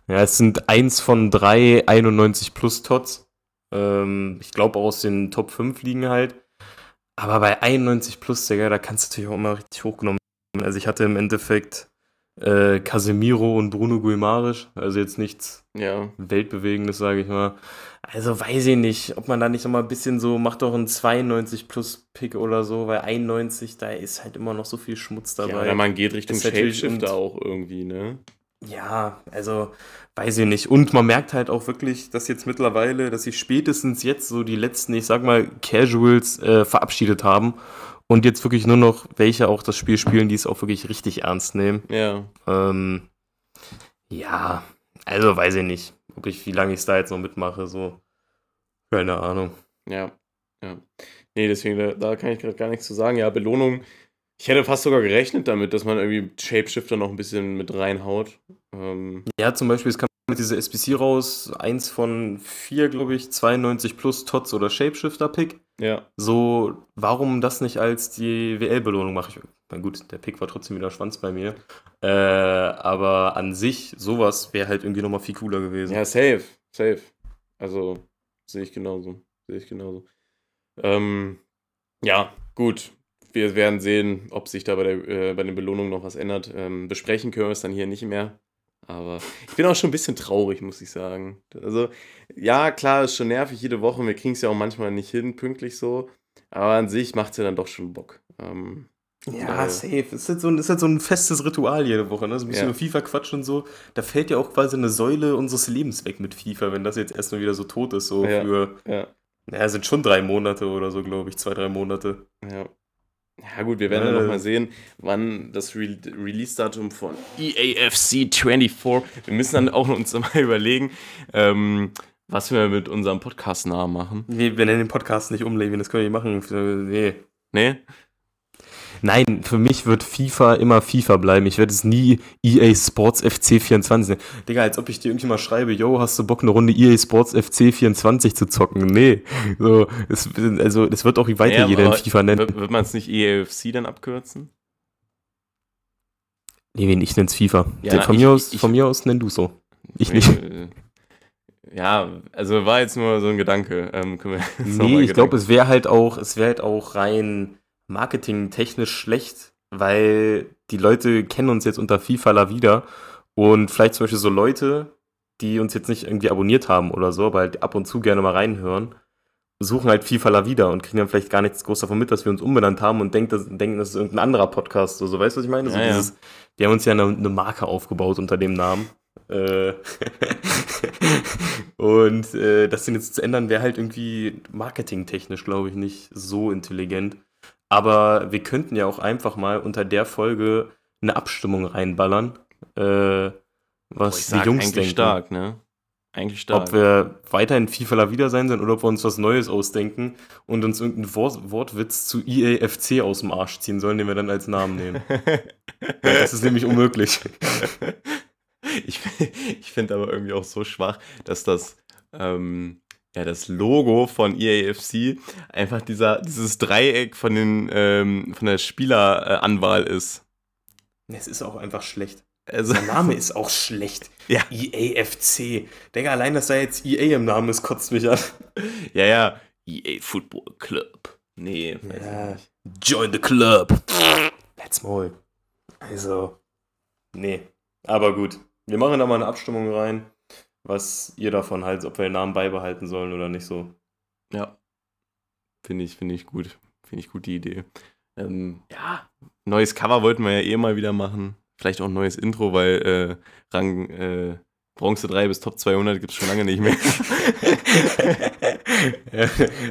Ja, es sind eins von drei 91 plus Tots. Ähm, ich glaube aus den Top 5 liegen halt. Aber bei 91 plus, Digga, da kannst du natürlich auch immer richtig hochgenommen werden. Also ich hatte im Endeffekt äh, Casemiro und Bruno Guimarisch. Also jetzt nichts Ja. Weltbewegendes, sage ich mal. Also weiß ich nicht, ob man da nicht noch mal ein bisschen so, macht doch einen 92 plus Pick oder so, weil 91, da ist halt immer noch so viel Schmutz ja dabei. oder man geht Richtung Ist Shapeshifter auch irgendwie, ne? Ja, also weiß ich nicht. Und man merkt halt auch wirklich, dass jetzt mittlerweile, dass sich spätestens jetzt so die letzten, ich sag mal, Casuals äh, verabschiedet haben und jetzt wirklich nur noch welche auch das Spiel spielen, die es auch wirklich richtig ernst nehmen. Ja. Ähm, ja, also weiß ich nicht, ob ich, wie lange ich es da jetzt noch mitmache, so. Keine Ahnung. Ja. Ja. Nee, deswegen, da, da kann ich gerade gar nichts zu sagen. Ja, Belohnung. Ich hätte fast sogar gerechnet damit, dass man irgendwie Shapeshifter noch ein bisschen mit reinhaut. Ähm, Ja, zum Beispiel, es kam mit dieser SBC raus, eins von vier, glaube ich, 92 plus Tots oder Shapeshifter-Pick. ja. So, warum das nicht als die WL-Belohnung mache ich? Na gut, der Pick war trotzdem wieder Schwanz bei mir. Äh, aber an sich, sowas wäre halt irgendwie nochmal viel cooler gewesen. Ja, safe, safe. Also, sehe ich genauso. Sehe ich genauso. Ähm, ja, gut. Wir werden sehen, ob sich da bei, der, äh, bei den Belohnungen noch was ändert. Ähm, besprechen können wir es dann hier nicht mehr. Aber ich bin auch schon ein bisschen traurig, muss ich sagen. Also, ja, klar, ist schon nervig jede Woche. Wir kriegen es ja auch manchmal nicht hin, pünktlich so. Aber an sich macht es ja dann doch schon Bock. Ähm, Ja, safe. Ist halt, so ein, ist halt so ein festes Ritual jede Woche, ne? So ein bisschen Ja. über FIFA-Quatsch und so. Da fällt ja auch quasi eine Säule unseres Lebens weg mit FIFA, wenn das jetzt erstmal wieder so tot ist, so Ja. für, ja, naja, sind schon drei Monate oder so, glaube ich, zwei, drei Monate. ja. Ja, gut, wir werden ja Äh. noch mal sehen, wann das Re Release-Datum von EAFC 24. Wir müssen dann auch uns mal überlegen, ähm, was wir mit unserem Podcast-Namen machen. Nee, wir nennen den Podcast nicht umlegen, das können wir nicht machen. Für- Nee. Ne? Nein, für mich wird FIFA immer FIFA bleiben. Ich werde es nie EA Sports FC 24 nennen. Digga, als ob ich dir irgendwie mal schreibe, yo, hast du Bock, eine Runde EA Sports FC 24 zu zocken? Nee. So, es, also, es wird auch weiter Ja, jeder in FIFA nennen. Wird, wird man es nicht EAFC dann abkürzen? Nee, ich nenn's FIFA. Ja, na, von, ich- mir aus, ich- von mir aus nenn du so. Ich nicht. Äh, Ja, also war jetzt nur so ein Gedanke. Ähm, Nee, ich glaube, es wäre halt auch, es wäre halt auch rein marketingtechnisch schlecht, weil die Leute kennen uns jetzt unter FIFA La Vida und vielleicht zum Beispiel so Leute, die uns jetzt nicht irgendwie abonniert haben oder so, aber halt ab und zu gerne mal reinhören, suchen halt FIFA La Vida und kriegen dann vielleicht gar nichts groß davon mit, dass wir uns umbenannt haben und denken, das, denken, das ist irgendein anderer Podcast. So, so weißt du, was ich meine? So Ja, ja. dieses, die haben uns ja eine, eine Marke aufgebaut unter dem Namen. Äh, und äh, das Ding jetzt zu ändern, wäre halt irgendwie marketingtechnisch, glaube ich, nicht so intelligent. Aber wir könnten ja auch einfach mal unter der Folge eine Abstimmung reinballern, äh, was ich die sag Jungs eigentlich denken. stark, ne? Eigentlich stark. Ob wir weiterhin FIFA La Vida sein sollen oder ob wir uns was Neues ausdenken und uns irgendeinen Wort Wortwitz zu EAFC aus dem Arsch ziehen sollen, den wir dann als Namen nehmen. Das ist nämlich unmöglich. ich ich finde aber irgendwie auch so schwach, dass das, ähm, ja, das Logo von EAFC einfach dieser, dieses Dreieck von, den, ähm, von der Spieleranwahl ist. Es ist auch einfach schlecht. Also, Der Name ist auch schlecht. Ja. EAFC. Digga, allein, dass da jetzt EA im Namen ist, kotzt mich an. ja, ja. EA Football Club. Nee, weiß Ja. ich nicht. Join the club. Let's Maul. Also, nee. Aber gut. Wir machen da mal eine Abstimmung rein, was ihr davon haltet, ob wir den Namen beibehalten sollen oder nicht so. Ja. Finde ich, finde ich gut. Finde ich gut die Idee. Ähm, ja, neues Cover wollten wir ja eh mal wieder machen. Vielleicht auch ein neues Intro, weil äh, Rang äh, Bronze 3 bis Top 200 gibt es schon lange nicht mehr.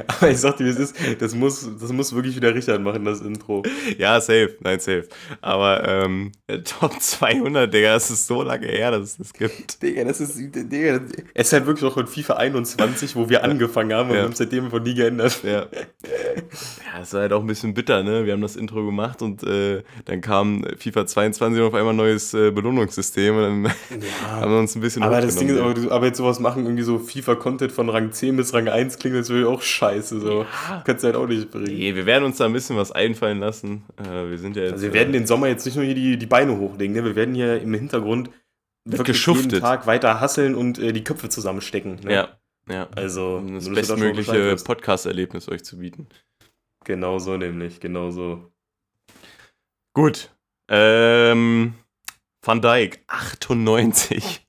aber ich sag dir, wie es ist, das muss, das muss wirklich wieder Richard machen, das Intro. ja, safe. Nein, safe. Aber ähm, Top 200, Digga, es ist so lange her, dass es das gibt. Digga, das ist, Digga, es ist halt wirklich noch von FIFA 21, wo wir angefangen haben und Ja. wir haben seitdem einfach nie geändert. Ja. Ja, es war halt auch ein bisschen bitter, ne? Wir haben das Intro gemacht und äh, dann kam FIFA 22 und auf einmal ein neues äh, Belohnungssystem und dann haben wir uns ein bisschen Aber das Ding ist, aber, aber jetzt sowas machen, irgendwie so FIFA-Content von Rang 10 bis Rang 1 klingt das wirklich auch scheiße. So. Ja. Kannst du halt auch nicht bringen. Nee, wir werden uns da ein bisschen was einfallen lassen. Äh, wir sind ja jetzt. Also wir werden den Sommer jetzt nicht nur hier die, die Beine hochlegen, ne? wir werden hier im Hintergrund wirklich geschuftet. jeden Tag weiter hasseln und äh, die Köpfe zusammenstecken. Ne? Ja, ja. Also, Um das bestmögliche. Podcast-Erlebnis euch zu bieten. Genau so nämlich, genau so. Gut. Ähm, Van Dijk, 98.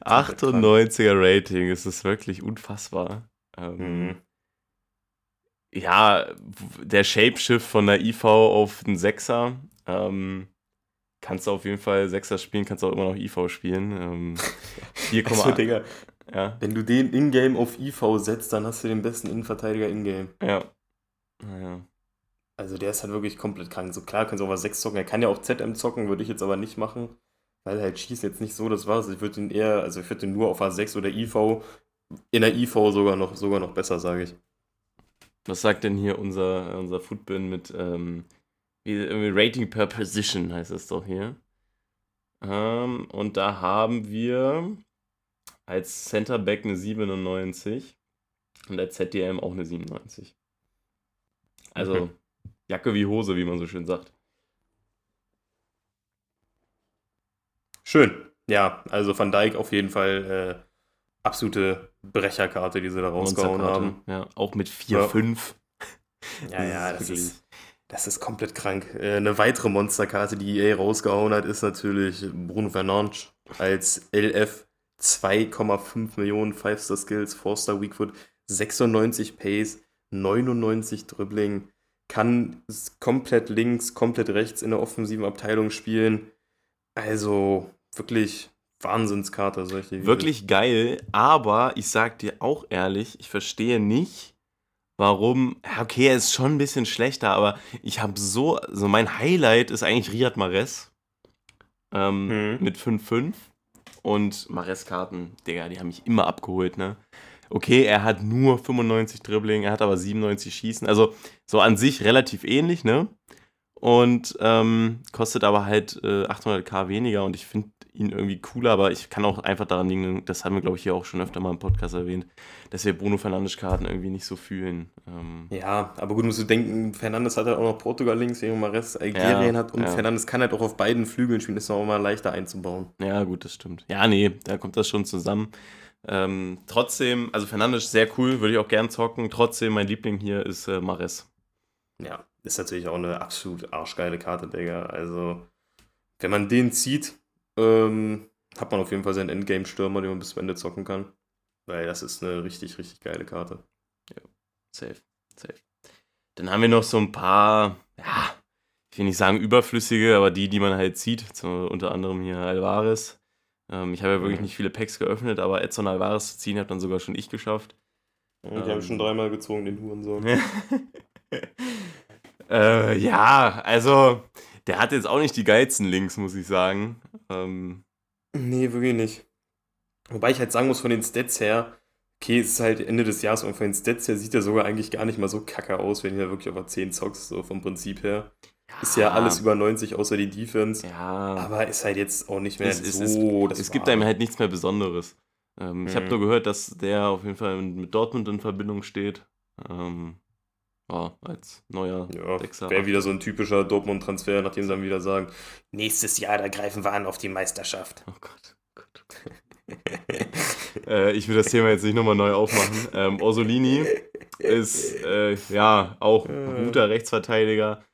98er Rating, es ist wirklich unfassbar. Ähm, Mhm. Ja, der Shapeshift von der IV auf den Sechser. Ähm, kannst du auf jeden Fall Sechser spielen, kannst auch immer noch IV spielen. Ähm, 4,8. Ja, wenn du den Ingame auf IV setzt, dann hast du den besten Innenverteidiger Ingame. ja. Naja. Also der ist halt wirklich komplett krank. So klar, kannst du auch was 6 zocken. Er kann ja auch ZM zocken, würde ich jetzt aber nicht machen. Weil halt Schießen jetzt nicht so das war. Ich würde ihn eher, also ich würde ihn nur auf A6 oder IV, in der IV sogar noch, sogar noch besser, sage ich. Was sagt denn hier unser, unser Footbin mit ähm, Rating per Position heißt es doch hier. Ähm, und da haben wir als Center Back eine 97 und als ZDM auch eine 97. Also Mhm. Jacke wie Hose, wie man so schön sagt. Schön. Ja, also Van Dijk auf jeden Fall äh, absolute Brecherkarte, die sie da rausgehauen haben. Ja, auch mit Ja. 4-5. Ja, ja, das wirklich- ist, das ist komplett krank. Äh, eine weitere Monsterkarte, die EA rausgehauen hat, ist natürlich Bruno Fernandes als LF 2,5 Millionen 5-Star Skills, 4-Star Weakfoot, 96 Pace, 99 Dribbling, kann komplett links, komplett rechts in der offensiven Abteilung spielen. Also wirklich Wahnsinnskarte, dir Wirklich geil, aber ich sag dir auch ehrlich, ich verstehe nicht, warum. Okay, er ist schon ein bisschen schlechter, aber ich habe so. Also mein Highlight ist eigentlich Riyad Mahrez ähm, Mhm. mit 5-5 und Mahrez-Karten, Digga, die haben mich immer abgeholt, ne? Okay, er hat nur 95 Dribbling, er hat aber 97 Schießen. Also so an sich relativ ähnlich, ne? Und ähm, kostet aber halt äh, 800k weniger und ich finde ihn irgendwie cooler, aber ich kann auch einfach daran liegen, das haben wir, glaube ich, hier auch schon öfter mal im Podcast erwähnt, dass wir Bruno Fernandes-Karten irgendwie nicht so fühlen. Ähm, Ja, aber gut, musst du denken, Fernandes hat halt auch noch Portugal links, während Mares Algerien Ja, hat und ja. Fernandes kann halt auch auf beiden Flügeln spielen, ist noch mal leichter einzubauen. Ja, gut, das stimmt. Ja, nee, da kommt das schon zusammen. Ähm, trotzdem, also Fernandes sehr cool, würde ich auch gern zocken. Trotzdem, mein Liebling hier ist äh, Mares. Ja, ist natürlich auch eine absolut arschgeile Karte, Digga. Also, wenn man den zieht, ähm, hat man auf jeden Fall seinen Endgame-Stürmer, den man bis zum Ende zocken kann. Weil das ist eine richtig, richtig geile Karte. Safe, safe. Dann haben wir noch so ein paar, ja, ich will nicht sagen überflüssige, aber die, die man halt sieht. So, unter anderem hier Alvarez. Ähm, ich habe ja wirklich Mhm. nicht viele Packs geöffnet, aber Edson Alvarez zu ziehen, hat dann sogar schon ich geschafft. Und ich habe Ähm. schon dreimal gezogen, den Hurensohn. äh, ja, also, der hat jetzt auch nicht die geilsten Links, muss ich sagen. Ähm, Nee, wirklich nicht. Wobei ich halt sagen muss, von den Stats her, okay, es ist halt Ende des Jahres und von den Stats her sieht er sogar eigentlich gar nicht mal so kacke aus, wenn du ja wirklich über 10 zockst, so vom Prinzip her. ist ja alles über 90 außer die Defense. Ja. Aber ist halt jetzt auch nicht mehr Es- es- so. das es gibt Wahre. einem halt nichts mehr Besonderes. Ähm, Ich habe Mhm. nur gehört, dass der auf jeden Fall mit Dortmund in Verbindung steht. Ähm, ja, als neuer Ja, Sechser. wäre wieder so ein typischer Dortmund-Transfer, nachdem sie dann wieder sagen, nächstes Jahr, da greifen wir an auf die Meisterschaft. Oh Gott. Gott, oh Gott. äh, ich will das Thema jetzt nicht nochmal neu aufmachen. Ähm, Orsolini ist äh, ja auch ein guter Rechtsverteidiger.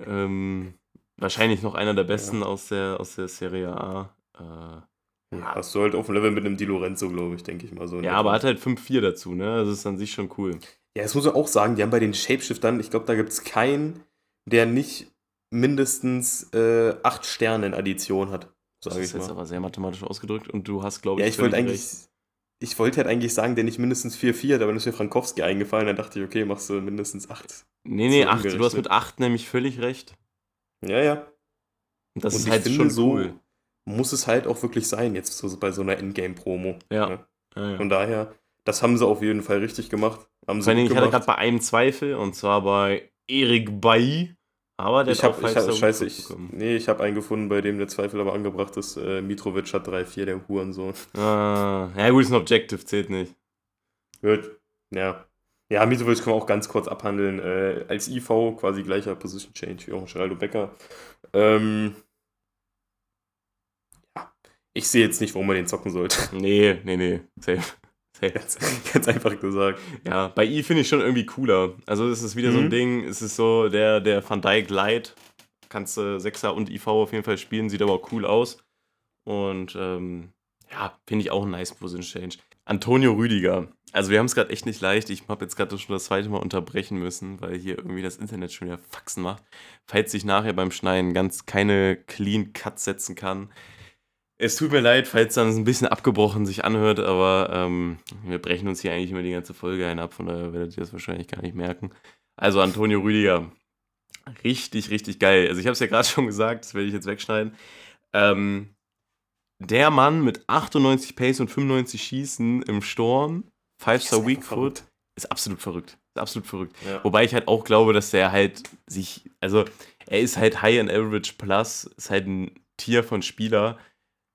Ähm, wahrscheinlich noch einer der besten aus, der, aus der Serie A. Äh, Ja, hast du halt auf dem Level mit einem Di Lorenzo, glaube ich, denke ich mal so. ja, aber Art. hat halt 5-4 dazu, ne? Das ist an sich schon cool. Ja, das muss man auch sagen, die haben bei den Shapeshiftern, ich glaube, da gibt es keinen, der nicht mindestens äh, acht Sterne in Addition hat, Das sage ist ich jetzt mal. aber sehr mathematisch ausgedrückt und du hast, glaube ich, Ja, ich wollte eigentlich, recht. ich wollte halt eigentlich sagen, der nicht mindestens 4-4 hat, aber dann ist mir Frankowski eingefallen, dann dachte ich, okay, machst du mindestens 8. Nee, nee, so 8. Du hast mit 8 nämlich völlig recht. Ja, ja. Das Und ist halt finde, schon so cool. muss es halt auch wirklich sein, jetzt so bei so einer Endgame-Promo. Ja. Ne? Ja, ja. Von daher, das haben sie auf jeden Fall richtig gemacht. Haben sie gut ich hatte gemacht. gerade bei einem Zweifel und zwar bei Erik Bailly. Aber der Ich hat auch habe, ich Five hab, scheiße, ich, nee, ich habe einen gefunden, bei dem der Zweifel aber angebracht ist. Äh, Mitrovic hat 3-4, der Hurensohn. Ah, ja, gut, ist ein Objective, zählt nicht. Wird, ja. Ja, Mitrovic können wir auch ganz kurz abhandeln. Äh, als IV quasi gleicher Position Change wie auch Geraldo Becker. Ähm, ja, ich sehe jetzt nicht, warum man den zocken sollte. Nee, nee, nee. Safe. Ganz, ganz einfach gesagt. Ja, bei I finde ich schon irgendwie cooler. Also es ist wieder so ein Mhm. Ding, es ist so der, der Van Dijk Light. Kannst du Sechser und IV auf jeden Fall spielen, sieht aber auch cool aus. Und ähm, ja, finde ich auch ein nice Position Change. Antonio Rüdiger. Also wir haben es gerade echt nicht leicht. Ich habe jetzt gerade schon das zweite Mal unterbrechen müssen, weil hier irgendwie das Internet schon wieder Faxen macht. Falls ich nachher beim Schneiden ganz keine Clean Cut setzen kann. Es tut mir leid, falls dann ein bisschen abgebrochen sich anhört, aber ähm, wir brechen uns hier eigentlich immer die ganze Folge ein ab, von daher werdet ihr das wahrscheinlich gar nicht merken. Also Antonio Rüdiger, richtig, richtig geil. Also ich habe es ja gerade schon gesagt, das werde ich jetzt wegschneiden. Ähm, der Mann mit 98 Pace und 95 Schießen im Sturm, 5-Star Weak Foot, ist absolut verrückt. Ist absolut verrückt. Ja. Wobei ich halt auch glaube, dass der halt sich, also er ist halt High and Average Plus, ist halt ein Tier von Spieler.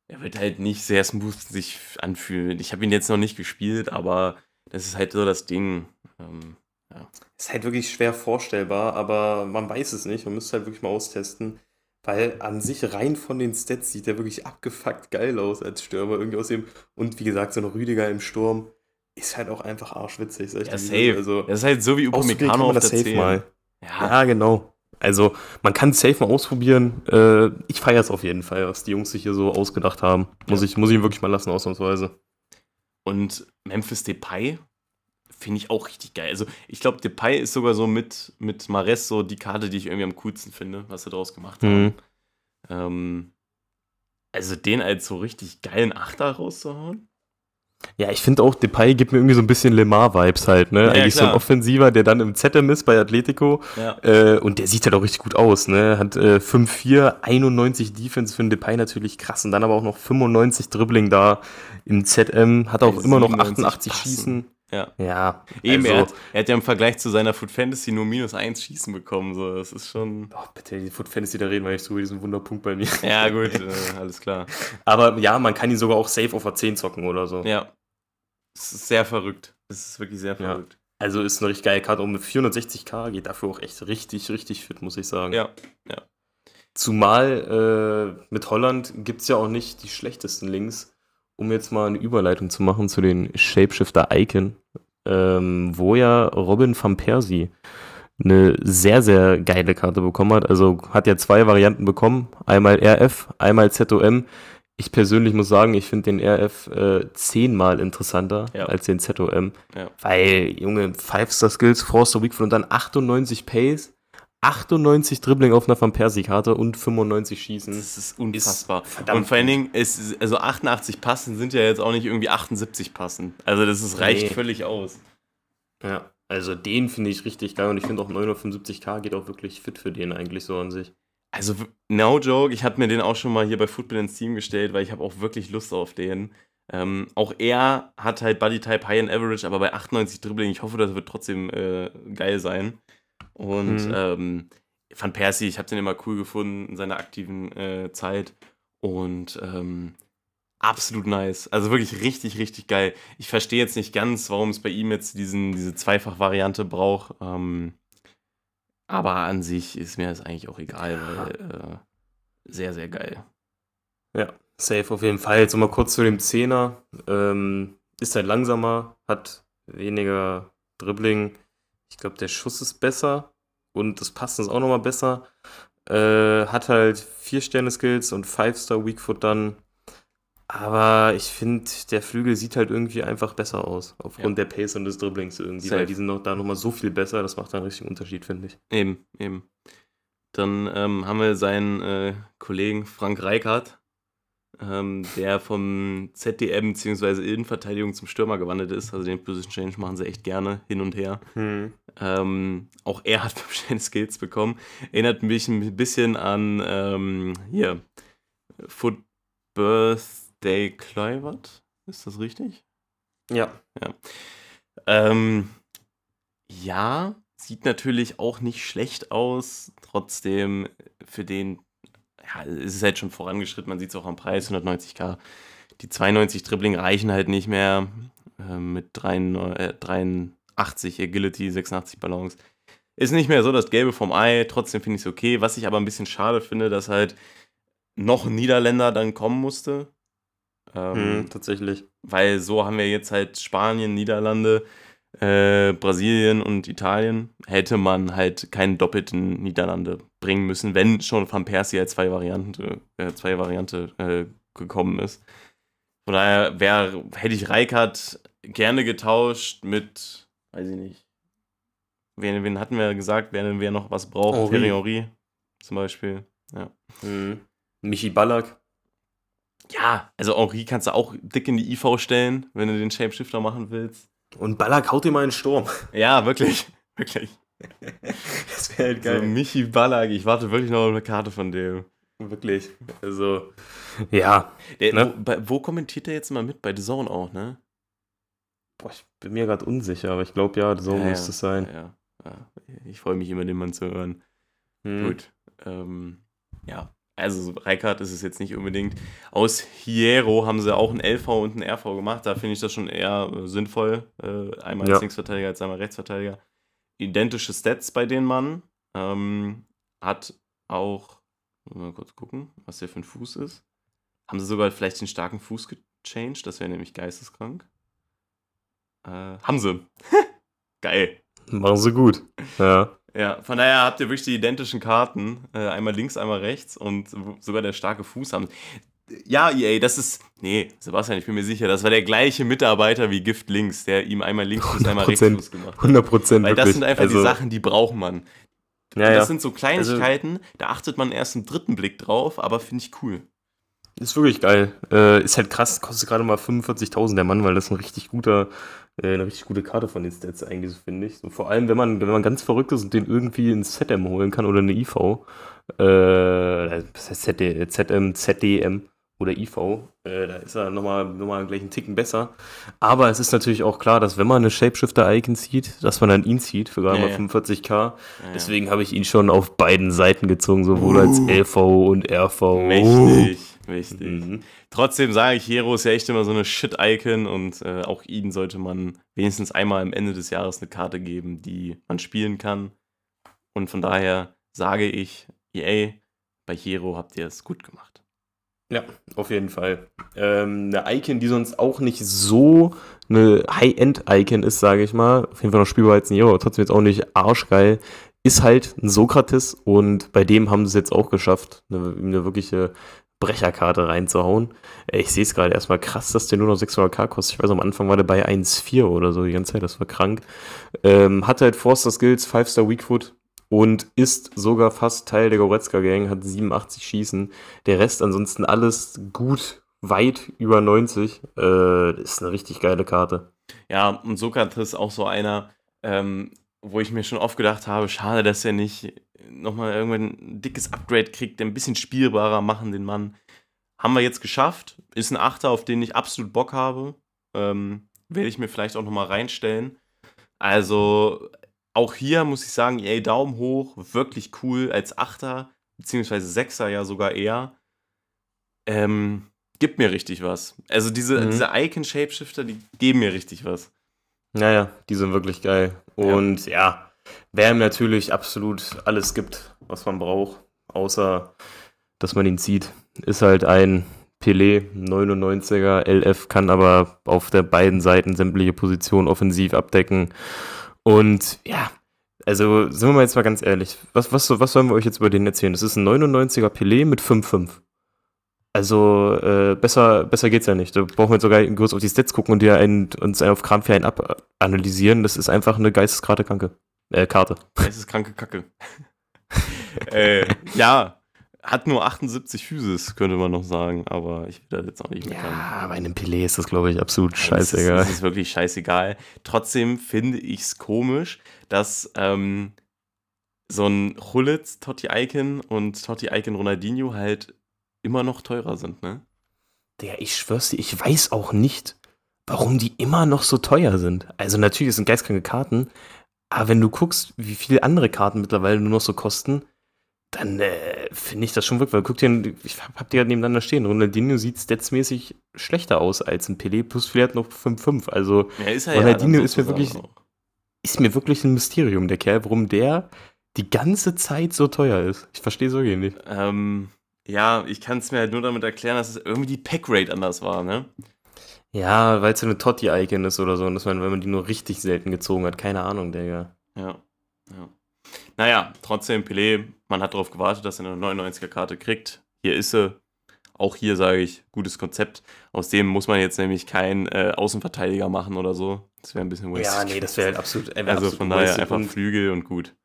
Er wird halt nicht sehr smooth sich anfühlen. Ich habe ihn jetzt noch nicht gespielt, aber das ist halt so das Ding. Ähm, Ist halt wirklich schwer vorstellbar, aber man weiß es nicht. Man müsste halt wirklich mal austesten. Weil an sich rein von den Stats sieht der wirklich abgefuckt geil aus als Stürmer. Irgendwie aus dem. Und wie gesagt, so ein Rüdiger im Sturm ist halt auch einfach arschwitzig. Sag ich ja, safe. das ist. Also, das ist halt so wie Upamecano auf das der safe 10. mal. Ja, Ja, genau. Also, man kann es safe mal ausprobieren. Äh, ich feiere es auf jeden Fall, was die Jungs sich hier so ausgedacht haben. Muss, ich, muss ich wirklich mal lassen, ausnahmsweise. Und Memphis Depay finde ich auch richtig geil. Also ich glaube, Depay ist sogar so mit, mit Mares so die Karte, die ich irgendwie am coolsten finde, was sie daraus gemacht haben. Mhm. Ähm, also den als so richtig geilen Achter rauszuhauen. Ja, ich finde auch, Depay gibt mir irgendwie so ein bisschen Lemar-Vibes halt, ne? Ja, Eigentlich so ein klar. Offensiver, der dann im ZM ist bei Atletico. Ja. Äh, und der sieht halt auch richtig gut aus, ne? Hat äh, 5-4, 91 Defense für einen Depay natürlich krass. Und dann aber auch noch 95 Dribbling da im ZM. Hat auch immer noch 97 88 passen. Schießen. Ja. Ja, Eben, er, also, hat, er hat ja im Vergleich zu seiner Foot Fantasy nur minus 1 Schießen bekommen. So. Das ist schon. oh, bitte, die Foot Fantasy, da reden wir nicht so über diesen Wunderpunkt bei mir. Ja, gut, äh, alles klar. Aber ja, man kann ihn sogar auch safe auf der 10 zocken oder so. Ja. Es ist sehr verrügt. Es ist wirklich sehr Ja. verrückt. Also ist eine richtig geile Karte. Und mit 460k geht dafür auch echt richtig, richtig fit, muss ich sagen. Ja. Zumal äh, mit Holland gibt es ja auch nicht die schlechtesten Links, um jetzt mal eine Überleitung zu machen zu den Shapeshifter Icon, ähm, wo ja Robin van Persie eine sehr, sehr geile Karte bekommen hat. Also hat ja zwei Varianten bekommen. Einmal RF, einmal ZOM. Ich persönlich muss sagen, ich finde den RF äh, zehnmal interessanter Ja. als den ZOM. Ja. Weil, Junge, 5-Star-Skills, 4-Star Weakfoot und dann 98 Pace, 98 Dribbling auf einer Van Persie-Karte und 95 Schießen. Das ist unfassbar. verdammt und vor allen. Dingen, ist- also 88 Passen sind ja jetzt auch nicht irgendwie 78 Passen. Also das ist, reicht Nee. völlig aus. Ja, also den finde ich richtig geil und ich finde auch 975k geht auch wirklich fit für den eigentlich so an sich. Also, no joke, ich hatte mir den auch schon mal hier bei Football ins Team gestellt, weil ich habe auch wirklich Lust auf den. Ähm, auch er hat halt Bodytype High and Average, aber bei 98 Dribbling, ich hoffe, das wird trotzdem äh, geil sein. Und Mhm. ähm, Van Persie, ich habe den immer cool gefunden in seiner aktiven äh, Zeit. Und ähm, absolut nice. Also wirklich richtig, richtig geil. Ich verstehe jetzt nicht ganz, warum es bei ihm jetzt diesen, diese Zweifach-Variante braucht. Ähm, aber an sich ist mir das eigentlich auch egal, weil äh, sehr, sehr geil. Ja, safe auf jeden Fall. Jetzt nochmal kurz zu dem Zehner. Ähm, ist halt langsamer, hat weniger Dribbling. Ich glaube, der Schuss ist besser und das Passen ist auch nochmal besser. Äh, hat halt 4-Sterne-Skills und 5-Star Weakfoot dann. Aber ich finde, der Flügel sieht halt irgendwie einfach besser aus. Aufgrund Ja. der Pace und des Dribblings irgendwie. Safe. Weil die sind noch, da nochmal so viel besser. Das macht dann einen richtigen Unterschied, finde ich. Eben, eben. Dann ähm, haben wir seinen äh, Kollegen Frank Reichardt, ähm, der vom ZDM bzw. Innenverteidigung zum Stürmer gewandelt ist. Also den Position Change machen sie echt gerne hin und her. Ähm, auch er hat verschiedene Skills bekommen. Erinnert mich ein bisschen an ähm, hier Foot Birthday Kluivert. Ist das richtig? Ja. Ähm, ja, sieht natürlich auch nicht schlecht aus. Trotzdem für den, ja, es ist halt schon vorangeschritten. Man sieht es auch am Preis, 190k. Die 92 Dribbling reichen halt nicht mehr. Ähm, mit 93, äh, 83 Agility, 86 Balance. Ist nicht mehr so das Gelbe vom Ei. Trotzdem finde ich es okay. Was ich aber ein bisschen schade finde, dass halt noch ein Niederländer dann kommen musste. Ähm, Mhm, tatsächlich. weil so haben wir jetzt halt Spanien, Niederlande, äh, Brasilien und Italien. Hätte man halt keinen doppelten Niederlande bringen müssen, wenn schon Van Persie als zwei Variante, äh, zwei Variante äh, gekommen ist. Von daher wär, hätte ich Reikert gerne getauscht mit, weiß ich nicht. Wen, wen hatten wir gesagt, wer, wer noch was braucht? Henri. Thierry Henry zum Beispiel. Mhm. Michi Ballack. Ja, also Henri kannst du auch dick in die IV stellen, wenn du den Shapeshifter machen willst. Und Ballack haut ihm mal in den Sturm. Ja, wirklich. Wirklich. Das wäre halt So, Michi Ballack, ich warte wirklich noch auf eine Karte von dem. Wirklich. Also, ja. Der, Ne? wo, bei, wo kommentiert der jetzt mal mit? Bei The Zone auch, ne? Boah, ich bin mir gerade unsicher, aber ich glaube, ja, so Ja, müsste ja. es sein. Ja, ja. Ich freue mich immer, den Mann zu hören. Mhm. Gut. Ähm, ja, also so Reikart ist es jetzt nicht unbedingt. Aus Hierro haben sie auch ein LV und ein RV gemacht. Da finde ich das schon eher äh, sinnvoll. Äh, einmal als Linksverteidiger, als einmal Rechtsverteidiger. Identische Stats bei den Mann. Ähm, hat auch, mal kurz gucken, was der für ein Fuß ist. Haben sie sogar vielleicht den starken Fuß gechanged? Das wäre nämlich geisteskrank. Äh, haben sie. Geil. Machen sie gut. Ja. Ja, von daher habt ihr wirklich die identischen Karten. Äh, einmal links, einmal rechts und sogar der starke Fuß haben. Ja, EA, das ist. Nee, Sebastian, ich bin mir sicher, das war der gleiche Mitarbeiter wie Gift Links, der ihm einmal links Fuß, einmal rechts 100%. Fuß gemacht hat. 100 Prozent Weil wirklich. das sind einfach also, die Sachen, die braucht man. Ja, das ja. sind so Kleinigkeiten, da achtet man erst im dritten Blick drauf, aber finde ich cool. Ist wirklich geil. Äh, ist halt krass, kostet gerade mal 45.000 der Mann, weil das ein richtig guter, eine richtig gute Karte von den Stats eigentlich, finde ich. So, vor allem, wenn man, wenn man ganz verrückt ist und den irgendwie ins ZM holen kann oder eine IV. Äh, das heißt ZD, ZM, ZDM oder IV, äh, da ist er nochmal noch mal gleich einen Ticken besser. Aber es ist natürlich auch klar, dass wenn man eine Shapeshifter-Icon zieht, dass man dann ihn zieht für gerade Ja, mal ja. 45k. Ja, Deswegen habe ich ihn schon auf beiden Seiten gezogen, sowohl als LV und RV. Mächtig, mächtig. Mhm. Trotzdem sage ich, Hero ist ja echt immer so eine Shit-Icon und äh, auch ihnen sollte man wenigstens einmal am Ende des Jahres eine Karte geben, die man spielen kann. Und von daher sage ich, EA, bei Hero habt ihr es gut gemacht. Ja, auf jeden Fall. Ähm, eine Icon, die sonst auch nicht so eine High-End-Icon ist, sage ich mal. Auf jeden Fall noch spielbar als ein Hero, aber trotzdem jetzt auch nicht arschgeil. Ist halt ein Sokrates und bei dem haben sie es jetzt auch geschafft, eine, eine wirkliche Brecherkarte reinzuhauen. Ich sehe es gerade erstmal krass, dass der nur noch 600k kostet. Ich weiß, am Anfang war der bei 1,4 oder so die ganze Zeit, das war krank. Ähm, hat halt Forster Skills, 5-Star Weakfoot und ist sogar fast Teil der Goretzka Gang, hat 87 Schießen. Der Rest ansonsten alles gut, weit über 90. Äh, ist eine richtig geile Karte. Ja, und Sokrates auch so einer, ähm, wo ich mir schon oft gedacht habe, schade, dass er nicht nochmal irgendwann ein dickes Upgrade kriegt, der ein bisschen spielbarer machen, den Mann. Haben wir jetzt geschafft. Ist ein Achter, auf den ich absolut Bock habe. Ähm, Werde ich mir vielleicht auch nochmal reinstellen. Also auch hier muss ich sagen, ey, Daumen hoch, wirklich cool als Achter, beziehungsweise Sechser ja sogar eher. Ähm, gibt mir richtig was. Also diese, Mhm. diese Icon-Shapeshifter, die geben mir richtig was. Naja, die sind wirklich geil. Und ja, wer ihm natürlich absolut alles gibt, was man braucht, außer dass man ihn zieht, ist halt ein Pelé, 99er, LF, kann aber auf der beiden Seiten sämtliche Positionen offensiv abdecken. Und ja, also sind wir mal jetzt mal ganz ehrlich, was, was, was sollen wir euch jetzt über den erzählen? Das ist ein 99er Pelé mit 5,5. Also äh, besser, besser geht's ja nicht. Da brauchen wir jetzt sogar kurz auf die Stats gucken und dir einen, uns einen auf einen abanalysieren. Das ist einfach eine geisteskranke Kranke. Äh, Karte. Das ist kranke Kacke. äh, ja, hat nur 78 Physis, könnte man noch sagen, aber ich will da jetzt auch nicht meckern. Ja, bei einem Pelé ist das, glaube ich, absolut Das ist, scheißegal. das ist wirklich scheißegal. Trotzdem finde ich es komisch, dass ähm, so ein Hullitz, Totti Icon und Totti Icon Ronaldinho halt immer noch teurer sind, ne? Der, ich schwör's dir, ich weiß auch nicht, warum die immer noch so teuer sind. Also natürlich es sind geistkranke Karten, aber wenn du guckst, wie viele andere Karten mittlerweile nur noch so kosten, dann äh, finde ich das schon wirklich, weil guck dir, ich hab, hab die gerade nebeneinander stehen, Ronaldinho sieht statsmäßig schlechter aus als ein Pelé, plus vielleicht noch 5-5, also Ja, ist Ronaldinho dann ist mir wirklich- auch. ist mir wirklich ein Mysterium, der Kerl, warum der die ganze Zeit so teuer ist. Ich verstehe so nicht. Ähm, ja, ich kann es mir halt nur damit erklären, dass es irgendwie die Packrate anders war, ne? Ja, weil es so eine Totti-Icon ist oder so. Und dass man, wenn man die nur richtig selten gezogen hat. Keine Ahnung, Digga. Ja. ja. Naja, trotzdem, Pelé, man hat darauf gewartet, dass er eine 99er-Karte kriegt. Hier ist sie. Auch hier sage ich, gutes Konzept. Aus dem muss man jetzt nämlich keinen äh, Außenverteidiger machen oder so. Das wäre ein bisschen Ja, nee, das wäre halt absolut. wär Also absolut von daher wasted. einfach Flügel und gut.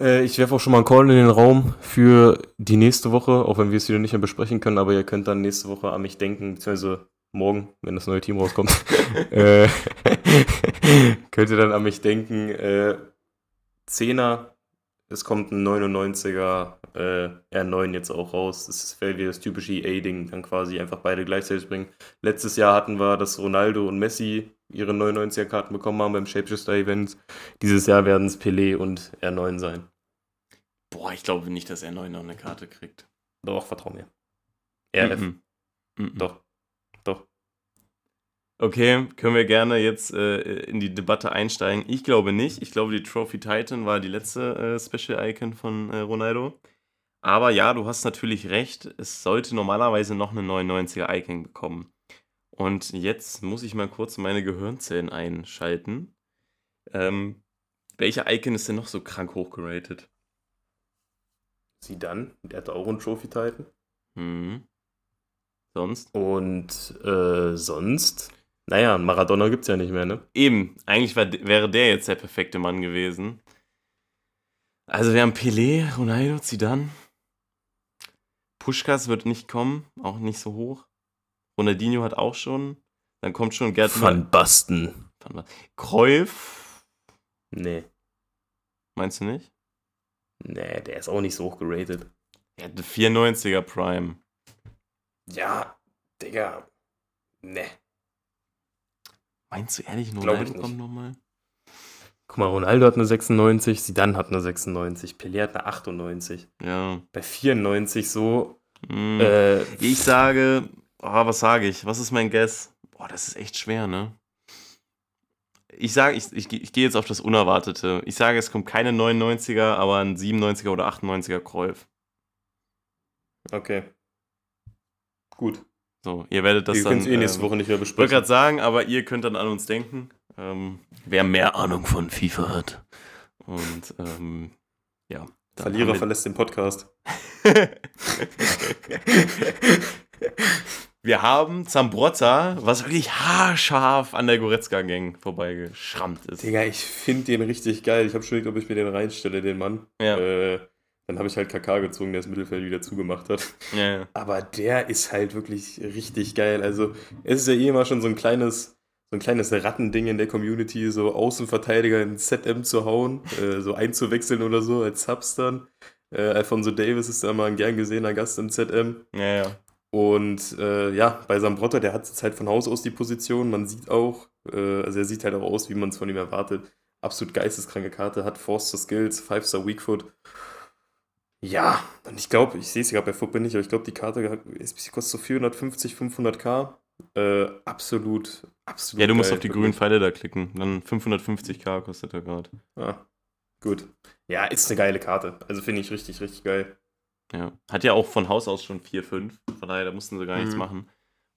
Äh, ich werfe auch schon mal einen Call in den Raum für die nächste Woche, auch wenn wir es wieder nicht mehr besprechen können, aber ihr könnt dann nächste Woche an mich denken, beziehungsweise morgen, wenn das neue Team rauskommt, äh, könnt ihr dann an mich denken, äh, Zehner, es kommt ein 99er äh, R9 jetzt auch raus. Das wäre wieder das typische EA-Ding, dann quasi einfach beide gleichzeitig bringen. Letztes Jahr hatten wir, dass Ronaldo und Messi ihre 99er-Karten bekommen haben beim Shapeshifter-Event. Dieses Jahr werden es Pelé und R9 sein. Boah, ich glaube nicht, dass er neu noch eine Karte kriegt. Doch, vertrau mir. RF, Mhm. Mhm. doch, doch. Okay, können wir gerne jetzt äh, in die Debatte einsteigen. Ich glaube nicht. Ich glaube, die Trophy Titan war die letzte äh, Special Icon von äh, Ronaldo. Aber ja, du hast natürlich recht. Es sollte normalerweise noch eine 99er Icon bekommen. Und jetzt muss ich mal kurz meine Gehirnzellen einschalten. Ähm, welche Icon ist denn noch so krank hochgeratet? Sie dann, der hatte auch einen Trophy-Titan. Hm. Sonst? Und äh, sonst, naja, Maradona gibt's ja nicht mehr, ne? Eben, eigentlich war, wäre der jetzt der perfekte Mann gewesen. Also wir haben Pelé, Ronaldo, Zidane. Puschkas wird nicht kommen, auch nicht so hoch. Ronaldinho hat auch schon. Dann kommt schon Gerd Van Basten. Van Cruyff, Nee. meinst du nicht? Nee, der ist auch nicht so hoch geratet. Er hatte 94er Prime. Ja, Digga. Nee. Meinst du ehrlich, Ronaldo kommt nochmal? Guck mal, Ronaldo hat eine 96, Zidane hat eine 96, Pelé hat eine 98. Ja. Bei 94 so, Hm. äh, Ich sage, oh, was sage ich? Was ist mein Guess? Boah, das ist echt schwer, ne? Ich sage, ich, ich, ich gehe jetzt auf das Unerwartete. Ich sage, es kommt keine 99er, aber ein 97er oder 98er Cruyff. okay. Gut. So, ihr werdet das Wir dann. können es eh nächste ähm, Woche nicht mehr Ich wollte besprechen. gerade sagen, aber ihr könnt dann an uns denken. Ähm, wer mehr Ahnung von FIFA hat. Und ähm, ja. Verlierer verlässt den Podcast. Wir haben Zambrotta, was wirklich haarscharf an der Goretzka-Gang vorbeigeschrammt ist. Digga, ich finde den richtig geil. Ich habe schon überlegt, ob ich mir den reinstelle, den Mann. Ja. Äh, dann habe ich halt KK gezogen, der das Mittelfeld wieder zugemacht hat. Ja, ja. Aber der ist halt wirklich richtig geil. Also, es ist ja eh immer schon so ein kleines, so ein kleines Rattending in der Community, so Außenverteidiger in ZM zu hauen, äh, so einzuwechseln oder so als Subs dann. Äh, Alfonso Davis ist da mal ein gern gesehener Gast im ZM. ja, ja. Und äh, ja, bei Sambrotta, der hat jetzt halt von Haus aus die Position. Man sieht auch, äh, also er sieht halt auch aus, wie man es von ihm erwartet. absolut geisteskranke Karte, hat Forster Skills, 5-Star Weakfoot. Ja, und ich glaube, ich sehe es gerade bei Football nicht, aber ich glaube, die Karte kostet so 450, 500k. Äh, absolut, absolut. Ja, du musst geil, auf die grünen Pfeile da klicken. Dann 550k kostet er gerade. Ah, gut. Ja, ist eine geile Karte. Also finde ich richtig, richtig geil. Ja. Hat ja auch von Haus aus schon 4, 5. Von daher, da mussten sie gar nichts Mhm. machen.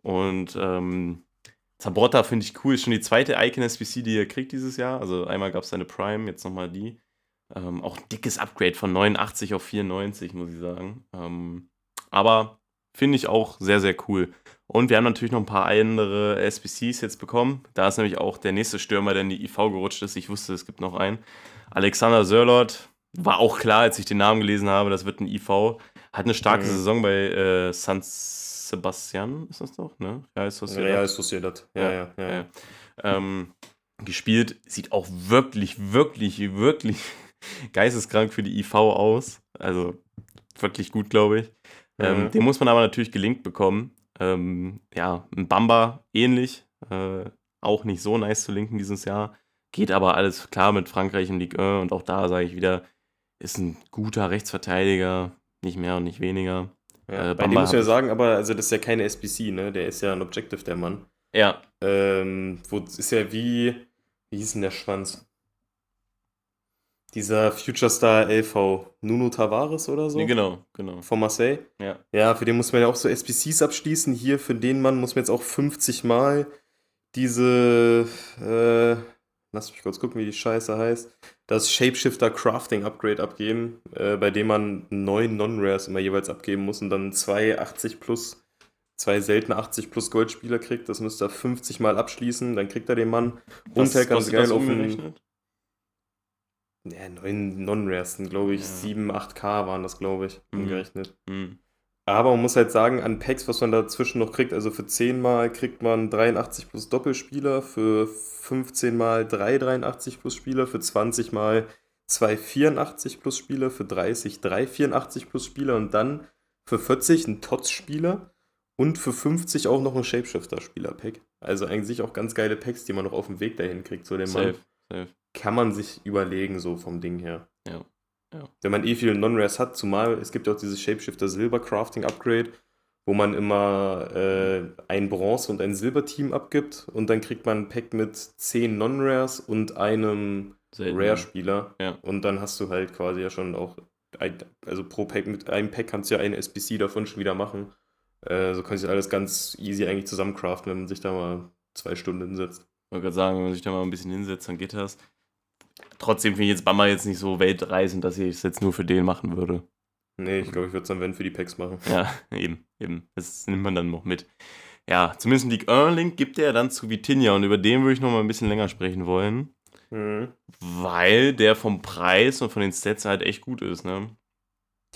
Und ähm, Zabrota finde ich cool. Ist schon die zweite Icon-SBC, die er kriegt dieses Jahr. Also einmal gab es seine Prime, jetzt nochmal die. Ähm, auch ein dickes Upgrade von 89 auf 94, muss ich sagen. Ähm, aber finde ich auch sehr, sehr cool. Und wir haben natürlich noch ein paar andere SBCs jetzt bekommen. Da ist nämlich auch der nächste Stürmer, der in die IV gerutscht ist. Ich wusste, es gibt noch einen. Alexander Sörlot. War auch klar, als ich den Namen gelesen habe, das wird ein IV. Hat eine starke Mhm. Saison bei äh, San Sebastian, ist das doch, ne? Ja, ist das Real Sociedad. Ja, ja, ja. ja. ja. Ähm, gespielt. Sieht auch wirklich, wirklich, wirklich geisteskrank für die IV aus. Also wirklich gut, glaube ich. Ähm, Mhm. den muss man aber natürlich gelinkt bekommen. Ähm, ja, ein Bamba ähnlich. Äh, auch nicht so nice zu linken dieses Jahr. Geht aber alles klar mit Frankreich in Ligue 1 und auch da sage ich wieder, ist ein guter Rechtsverteidiger, nicht mehr und nicht weniger. Ja, Äh, bei dem muss ich ja sagen, aber also das ist ja keine SBC, ne? Der ist ja ein Objective, der Mann. Ja, Ähm, wo ist ja wie, wie hieß denn der Schwanz? Dieser Future Star LV, Nuno Tavares oder so? nee, genau, genau. Von Marseille? Ja. Ja, für den muss man ja auch so SBCs abschließen. Hier für den Mann muss man jetzt auch 50 Mal diese, äh, lass mich kurz gucken, wie die Scheiße heißt, das Shapeshifter Crafting Upgrade abgeben, äh, bei dem man neun Non-Rares immer jeweils abgeben muss und dann zwei 80 plus, zwei seltene 80 plus Goldspieler kriegt. Das müsste er 50 Mal abschließen, dann kriegt er den Mann. Und halt ganz geil auf den, ja, neun Non-Rares sind, glaube ich, Ja. 7, 8k waren das, glaube ich, Mhm. umgerechnet. Hm. Aber man muss halt sagen, an Packs, was man dazwischen noch kriegt, also für 10 Mal kriegt man 83 plus Doppelspieler, für 15 Mal 3 83 plus Spieler, für 20 Mal 2 84 plus Spieler, für 30 3 84 plus Spieler und dann für 40 ein Tots-Spieler und für 50 auch noch ein Shapeshifter-Spieler-Pack. Also eigentlich auch ganz geile Packs, die man noch auf dem Weg dahin kriegt zu dem Mann Safe, safe. kann man sich überlegen, so vom Ding her. Ja, ja. Wenn man eh viele Non-Rares hat, zumal es gibt ja auch dieses Shapeshifter Silber Crafting Upgrade, wo man immer äh, ein Bronze- und ein Silber-Team abgibt und dann kriegt man ein Pack mit 10 Non-Rares und einem. Rare-Spieler. Ja. Und dann hast du halt quasi ja schon auch, ein, also pro Pack, mit einem Pack kannst du ja eine SBC davon schon wieder machen. Äh, so kannst du alles ganz easy eigentlich zusammencraften, wenn man sich da mal zwei Stunden hinsetzt. Ich wollte gerade sagen, wenn man sich da mal ein bisschen hinsetzt, dann geht das. Trotzdem finde ich jetzt Bamba jetzt nicht so weltreisend, dass ich es jetzt nur für den machen würde. Nee, ich glaube, ich würde es dann, wenn, für die Packs machen. Ja, eben, eben. Das nimmt man dann noch mit. Ja, zumindest ein League 1 Link gibt er dann zu Vitinha und über den würde ich noch mal ein bisschen länger sprechen wollen, Mhm. weil der vom Preis und von den Stats halt echt gut ist, ne?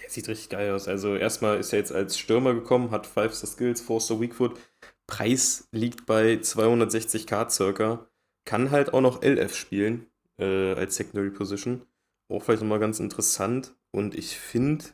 Der sieht richtig geil aus. Also erstmal ist er jetzt als Stürmer gekommen, hat 5-Star Skills, 4-Star Weakfoot. Preis liegt bei 260k circa. Kann halt auch noch LF spielen äh, als Secondary Position. Auch vielleicht nochmal ganz interessant. Und ich finde,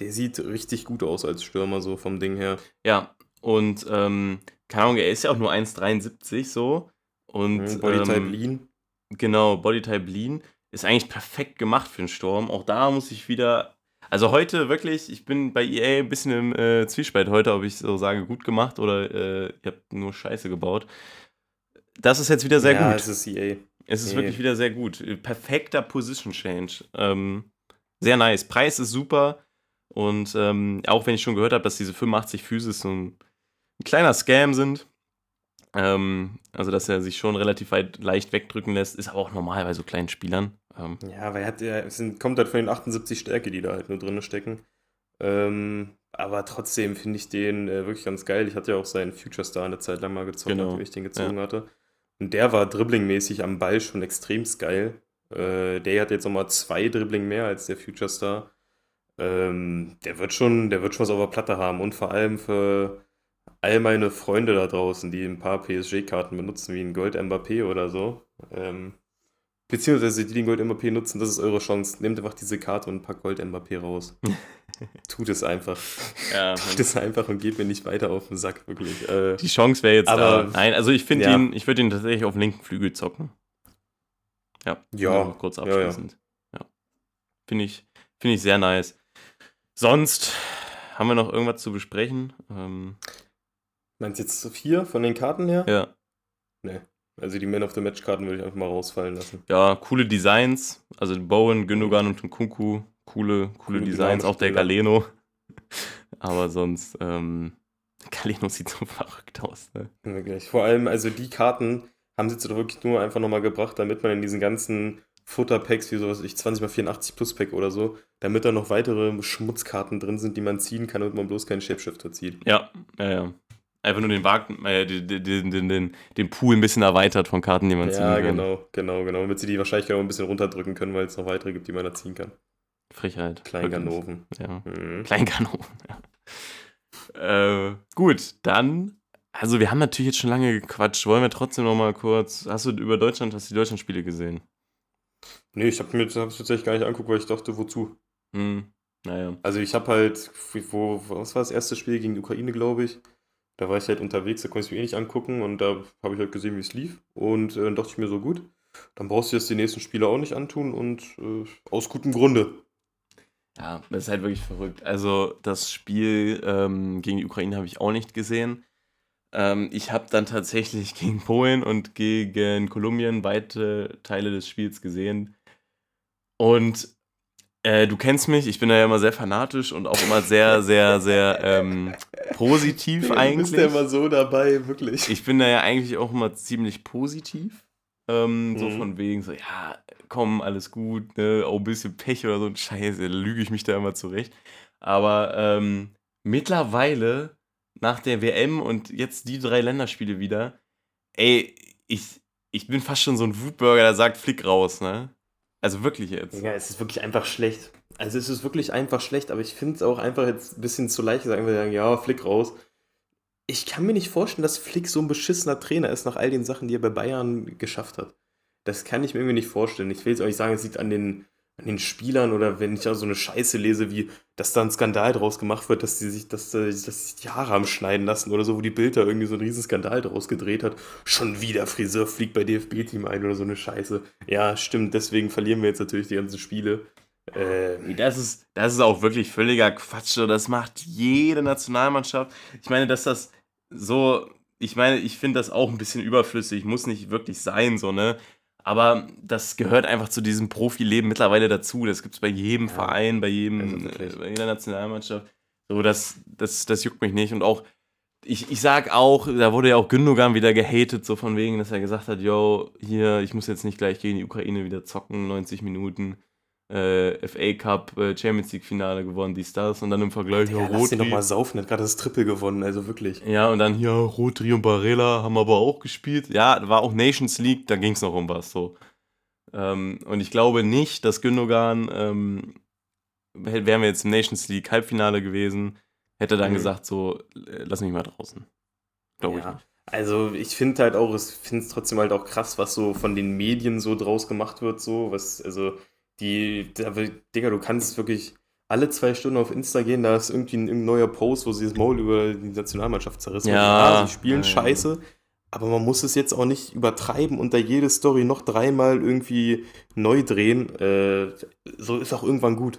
der sieht richtig gut aus als Stürmer, so vom Ding her. Ja, und ähm, keine Ahnung, er ist ja auch nur 1,73 so. Und Mhm, Bodytype ähm, Lean. Genau, Bodytype Lean ist eigentlich perfekt gemacht für den Sturm. Auch da muss ich wieder. Also heute wirklich, ich bin bei EA ein bisschen im äh, Zwiespalt heute, ob ich so sage, gut gemacht oder äh, ihr habt nur Scheiße gebaut. Das ist jetzt wieder sehr ja, gut. es ist EA. Es ist Nee. wirklich wieder sehr gut. Perfekter Position Change. Ähm, sehr nice. Preis ist super. Und ähm, auch wenn ich schon gehört habe, dass diese 85 Physis so ein, ein kleiner Scam sind, ähm, also dass er sich schon relativ weit leicht wegdrücken lässt, ist aber auch normal bei so kleinen Spielern. Ähm, Ja, weil er hat ja, es sind, kommt halt von den 78 Stärke, die da halt nur drin stecken. Ähm, aber trotzdem finde ich den äh, wirklich ganz geil. Ich hatte ja auch seinen Future Star eine Zeit lang mal gezogen, Genau, nachdem ich den gezogen hatte. Und der war dribblingmäßig am Ball schon extremst geil. Äh, der hat jetzt nochmal zwei Dribbling mehr als der Future Star. Ähm, der wird schon, der wird schon was auf der Platte haben. Und vor allem für all meine Freunde da draußen, die ein paar PSG-Karten benutzen, wie ein Gold Mbappé oder so. Ähm, beziehungsweise die, die den Gold Mbappé nutzen, das ist eure Chance. Nehmt einfach diese Karte und packt Gold Mbappé raus. Tut es einfach. ja, Tut es einfach und geht mir nicht weiter auf den Sack, wirklich. Äh, die Chance wäre jetzt Aber- da. Nein, also ich finde Ja. ihn, ich würde ihn tatsächlich auf dem linken Flügel zocken. Ja, Ja, kurz ja, ja. abschließend. Ja, Finde ich, finde ich sehr nice. Sonst haben wir noch irgendwas zu besprechen? Ähm, Meinst du jetzt vier von den Karten her? ja. Also die Man of the Match Karten würde ich einfach mal rausfallen lassen. ja, coole Designs. Also Bowen, Gündogan und Nkunku, coole, coole Coole Designs. Auch der. Galeno. Aber sonst, ähm, Galeno sieht so verrückt aus. Ne? Wirklich. Vor allem, also die Karten haben sie jetzt doch wirklich nur einfach nochmal gebracht, damit man in diesen ganzen Futterpacks wie sowas, ich 20 x 84 Plus Pack oder so, damit da noch weitere Schmutzkarten drin sind, die man ziehen kann, damit man bloß keinen Shapeshifter zieht. Ja, ja, ja. Einfach nur den, Wag äh, den, den, den, den, Pool ein bisschen erweitert von Karten, die man ziehen Ja, kann. genau, genau, genau. Damit sie die Wahrscheinlichkeit auch ein bisschen runterdrücken können, weil es noch weitere gibt, die man da ziehen kann. Frechheit. Kleinganoven. Ja. Mhm. Kleinkanonen, ja. Äh, gut, dann. Also, wir haben natürlich jetzt schon lange gequatscht. Wollen wir trotzdem noch mal kurz. Hast du über Deutschland, hast du die Deutschlandspiele gesehen? Nee, ich habe mir das tatsächlich gar nicht angeguckt, weil ich dachte, wozu? Hm, naja. Also ich habe halt, wo, was war das erste Spiel gegen die Ukraine, glaube ich. Da war ich halt unterwegs, da konnte ich mir eh nicht angucken und da habe ich halt gesehen, wie es lief. Und äh, dachte ich mir so, gut, dann brauchst du jetzt die nächsten Spiele auch nicht antun und äh, aus gutem Grunde. Ja, das ist halt wirklich verrückt. Also, das Spiel ähm, gegen die Ukraine habe ich auch nicht gesehen. Ähm, ich habe dann tatsächlich gegen Polen und gegen Kolumbien weite Teile des Spiels gesehen. Und äh, du kennst mich, ich bin da ja immer sehr fanatisch und auch immer sehr, sehr, sehr ähm, positiv Du eigentlich. bist ja immer so dabei, wirklich. Ich bin da ja eigentlich auch immer ziemlich positiv. Ähm, So Mhm. von wegen, so, ja, komm, alles gut, ne, auch ein bisschen Pech oder so ein Scheiße, lüge ich mich da immer zurecht. Aber ähm, mittlerweile, nach der WM und jetzt die drei Länderspiele wieder, ey, ich, ich bin fast schon so ein Wutbürger, der sagt, flick raus, ne? Also wirklich jetzt. Ja, es ist wirklich einfach schlecht. Also es ist wirklich einfach schlecht, aber ich finde es auch einfach jetzt ein bisschen zu leicht, sagen wir sagen, ja, Flick raus. Ich kann mir nicht vorstellen, dass Flick so ein beschissener Trainer ist nach all den Sachen, die er bei Bayern geschafft hat. Das kann ich mir irgendwie nicht vorstellen. Ich will jetzt auch nicht sagen, es liegt an den, an den Spielern oder wenn ich auch so eine Scheiße lese, wie, dass da ein Skandal draus gemacht wird, dass die sich, dass, äh, dass sich die Haare haben schneiden lassen oder so, wo die Bild da irgendwie so einen riesen Skandal draus gedreht hat. Schon wieder Friseur fliegt bei DFB-Team ein oder so eine Scheiße. Ja, stimmt, deswegen verlieren wir jetzt natürlich die ganzen Spiele. Äh, Nee, Das ist, das ist auch wirklich völliger Quatsch. Das macht jede Nationalmannschaft. Ich meine, dass das so, ich meine, ich finde das auch ein bisschen überflüssig, muss nicht wirklich sein, so, ne? Aber das gehört einfach zu diesem Profileben mittlerweile dazu. Das gibt es bei jedem Ja, Verein, bei jedem, also äh, bei jeder Nationalmannschaft. So, das, das, das juckt mich nicht. Und auch, ich, ich sag auch, da wurde ja auch Gündogan wieder gehatet, so von wegen, dass er gesagt hat, yo, hier, ich muss jetzt nicht gleich gegen die Ukraine wieder zocken, 90 Minuten äh, FA Cup, äh, Champions League Finale gewonnen, dies, das und dann im Vergleich, Digga, ja, lass den Rodri. mal saufen, hat gerade das Triple gewonnen, also wirklich. Ja, und dann hier Rodri und Barella haben aber auch gespielt. Ja, da war auch Nations League, da ging es noch um was, so. Ähm, und ich glaube nicht, dass Gündogan, ähm, wär- wären wir jetzt im Nations League Halbfinale gewesen, hätte dann Mhm. gesagt, so, äh, lass mich mal draußen. Glaube ich Ja. nicht. Also ich finde halt auch, ich finde es trotzdem halt auch krass, was so von den Medien so draus gemacht wird, so, was, also, die, da, Digga, du kannst wirklich alle zwei Stunden auf Insta gehen, da ist irgendwie ein, ein neuer Post, wo sie das Maul über die Nationalmannschaft zerrissen Ja. haben. sie spielen Ja, ja. scheiße, aber man muss es jetzt auch nicht übertreiben und da jede Story noch dreimal irgendwie neu drehen. Äh, so ist auch irgendwann gut.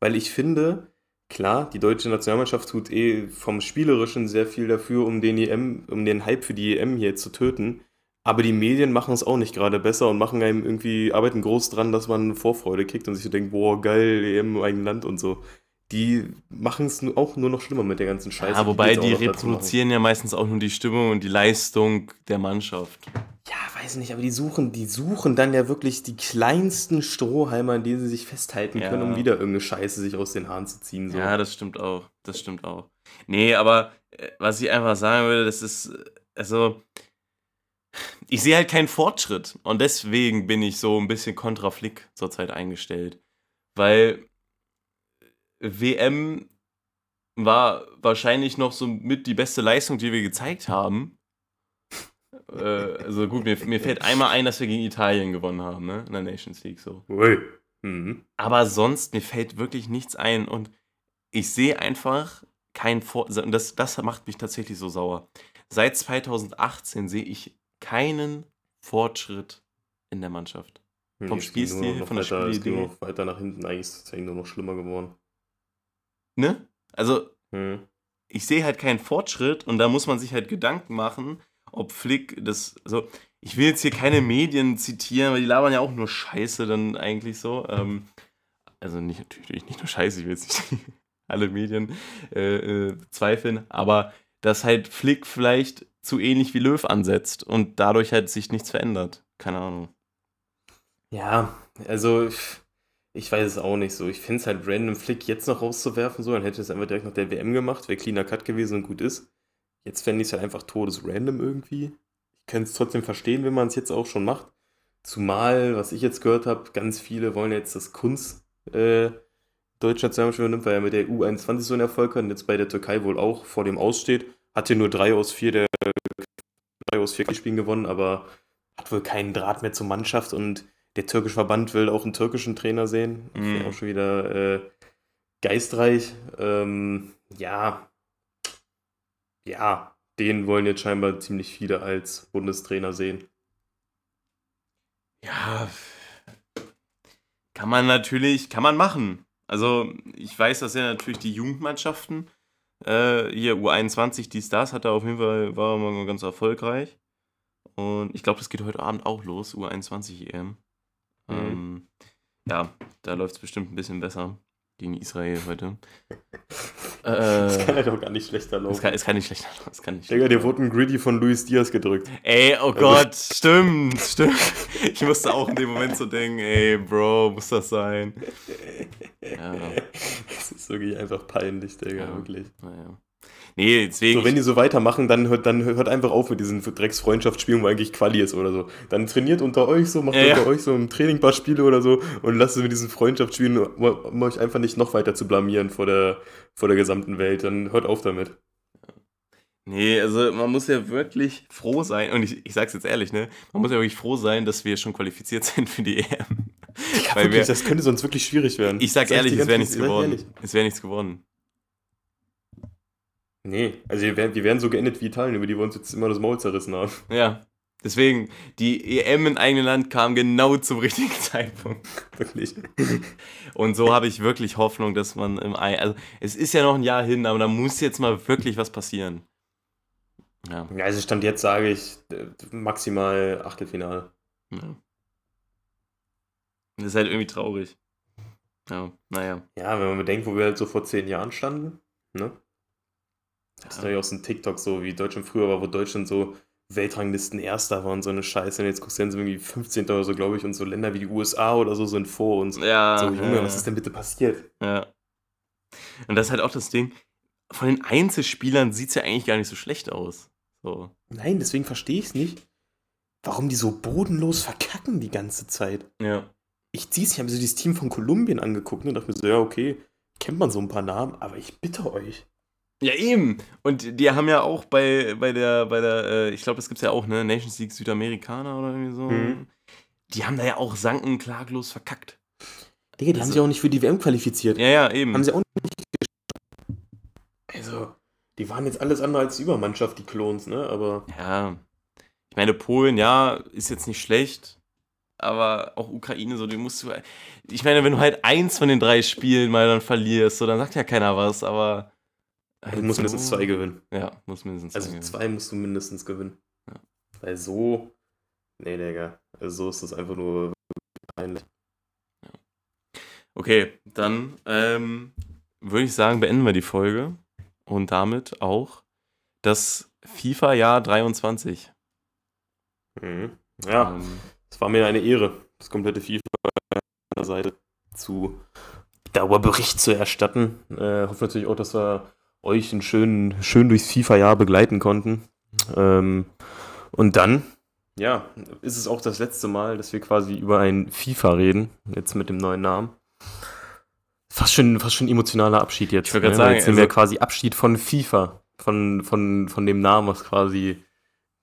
Weil ich finde, klar, die deutsche Nationalmannschaft tut eh vom Spielerischen sehr viel dafür, um den EM, um den Hype für die EM hier zu töten. Aber die Medien machen es auch nicht gerade besser und machen einem irgendwie, arbeiten groß dran, dass man Vorfreude kriegt und sich so denkt, boah, geil, EM im eigenen Land und so. Die machen es auch nur noch schlimmer mit der ganzen Scheiße. Ja, wobei die machen. reproduzieren ja meistens auch nur die Stimmung und die Leistung der Mannschaft. Ja, weiß nicht, aber die suchen, die suchen dann ja wirklich die kleinsten Strohhalme, an denen sie sich festhalten Ja. können, um wieder irgendeine Scheiße sich aus den Haaren zu ziehen. So. Ja, das stimmt auch. Das stimmt auch. Nee, aber äh, was ich einfach sagen würde, das ist, also, ich sehe halt keinen Fortschritt. Und deswegen bin ich so ein bisschen kontra Flick zurzeit eingestellt. Weil WM war wahrscheinlich noch so mit die beste Leistung, die wir gezeigt haben. äh, also gut, mir, mir fällt einmal ein, dass wir gegen Italien gewonnen haben, ne? In der Nations League so. Ui. Mhm. Aber sonst, mir fällt wirklich nichts ein und ich sehe einfach kein Vor... und Das, das macht mich tatsächlich so sauer. Seit 2018 sehe ich keinen Fortschritt in der Mannschaft. Nee, Vom ging nur Spielstil, von der weiter, Spielidee. weiter nach hinten. Eigentlich ist es eigentlich nur noch schlimmer geworden. Ne? Also, Hm. ich sehe halt keinen Fortschritt und da muss man sich halt Gedanken machen, ob Flick das, also ich will jetzt hier keine Medien zitieren, weil die labern ja auch nur Scheiße dann eigentlich so. Ähm, also nicht natürlich nicht nur Scheiße, ich will jetzt nicht alle Medien äh, äh, zweifeln, aber dass halt Flick vielleicht zu ähnlich wie Löw ansetzt und dadurch halt sich nichts verändert. Keine Ahnung. Ja, also ich- weiß es auch nicht so. Ich finde es halt random, Flick jetzt noch rauszuwerfen, so, dann hätte es einfach direkt nach der WM gemacht, wäre cleaner Cut gewesen und gut ist. Jetzt fände ich es halt einfach todesrandom irgendwie. Ich könnte es trotzdem verstehen, wenn man es jetzt auch schon macht. Zumal, was ich jetzt gehört habe, ganz viele wollen jetzt das Kunst äh, deutsche Nationalmannschaft nimmt, weil er mit der U21 so einen Erfolg hat und jetzt bei der Türkei wohl auch vor dem aussteht. Hat hier nur drei aus vier der drei aus vier Spielen gewonnen, aber hat wohl keinen Draht mehr zur Mannschaft und der türkische Verband will auch einen türkischen Trainer sehen. Das Mhm. wäre auch schon wieder äh, geistreich. Ähm, ja, ja, den wollen jetzt scheinbar ziemlich viele als Bundestrainer sehen. Ja, kann man natürlich, kann man machen. Also ich weiß, dass er natürlich die Jugendmannschaften, äh, hier U21, dies, das, hat er auf jeden Fall, war immer ganz erfolgreich. Und ich glaube, das geht heute Abend auch los, U21 EM. Mhm. Ähm, ja, da läuft es bestimmt ein bisschen besser gegen Israel heute. Das kann Äh, halt auch gar nicht schlechter es, laufen. kann, es kann nicht schlechter es kann nicht Digga, dir laufen. wurde ein Gritty von Luis Diaz gedrückt. Ey, oh Gott, stimmt, stimmt. Ich musste auch in dem Moment so denken, ey, Bro, muss das sein? Ja. Das ist wirklich einfach peinlich, Digga, Ja. wirklich. Naja. Nee, deswegen. So, wenn die so weitermachen, dann hört, dann hört einfach auf mit diesen Drecksfreundschaftsspielen, wo eigentlich Quali ist oder so. Dann trainiert unter euch so, macht Ja, ja. unter euch so im Training ein paar Spiele oder so und lasst es mit diesen Freundschaftsspielen, um, um euch einfach nicht noch weiter zu blamieren vor der, vor der gesamten Welt. Dann hört auf damit. nee, also man muss ja wirklich froh sein, und ich, ich sag's jetzt ehrlich, ne? Man muss ja wirklich froh sein, dass wir schon qualifiziert sind für die EM. Ja, Weil wirklich, wir- das könnte sonst wirklich schwierig werden. Ich sag Sag ehrlich, es wäre nichts geworden. Es wäre nichts geworden. Nee, also wir wären, wir wären so geendet wie Italien, über die wir uns jetzt immer das Maul zerrissen haben. Ja. Deswegen, die EM im eigenen Land kam genau zum richtigen Zeitpunkt. Wirklich. Und so habe ich wirklich Hoffnung, dass man im Ei. Also, es ist ja noch ein Jahr hin, aber da muss jetzt mal wirklich was passieren. Ja. Ja, also Stand jetzt sage ich äh, maximal Achtelfinale. ja. Das ist halt irgendwie traurig. Ja, naja. Ja, wenn man bedenkt, wo wir halt so vor zehn Jahren standen, ne? Das ist Ja. auch so ein TikTok, so wie Deutschland früher war, wo Deutschland so Weltranglisten Erster war und so eine Scheiße. Und jetzt guckst du dann so irgendwie 15. oder so, glaube ich, und so Länder wie die USA oder so sind vor uns. Ja. so, Junge, ja, was ist denn bitte passiert? Ja. Und das ist halt auch das Ding. Von den Einzelspielern sieht es ja eigentlich gar nicht so schlecht aus. So. Nein, deswegen verstehe ich es nicht, warum die so bodenlos verkacken die ganze Zeit. Ja. Ich zieh's, ich habe so dieses Team von Kolumbien angeguckt und dachte mir so, ja, okay, kennt man so ein paar Namen, aber ich bitte euch. Ja, eben. Und die haben ja auch bei, bei der, bei der, äh, ich glaube, das gibt es ja auch, ne, Nations League Südamerikaner oder irgendwie so. Mhm. Die haben da ja auch sanken klaglos verkackt. Digga, die haben Also- sich auch nicht für die WM qualifiziert. Ja, ja, eben. Haben sie auch nicht. Also, die waren jetzt alles andere als Übermannschaft, die Klons, ne? Aber Ja. Ich meine, Polen, ja, ist jetzt nicht schlecht. Aber auch Ukraine, so, die musst du. Ich meine, wenn du halt eins von den drei Spielen mal dann verlierst, so, dann sagt ja keiner was, aber. Du musst mindestens zwei gewinnen. Ja, muss mindestens zwei Also zwei musst du mindestens gewinnen. Ja. Weil so. Nee, Digga. Also so ist das einfach nur peinlich. Okay, dann ähm, würde ich sagen, beenden wir die Folge und damit auch das FIFA-Jahr 23. Mhm. Ja, Ähm, es war mir eine Ehre, das komplette FIFA der Seite zu darüber Bericht zu erstatten. Äh, hoffe natürlich auch, dass wir euch ein schön, schön durchs FIFA-Jahr begleiten konnten. Ähm, und dann, ja, ist es auch das letzte Mal, dass wir quasi über ein FIFA reden, jetzt mit dem neuen Namen. Fast schon, fast schon emotionaler Abschied jetzt. Ich wollte gerade Weil sagen, jetzt nehmen wir also- quasi Abschied von FIFA, von, von, von dem Namen, was quasi,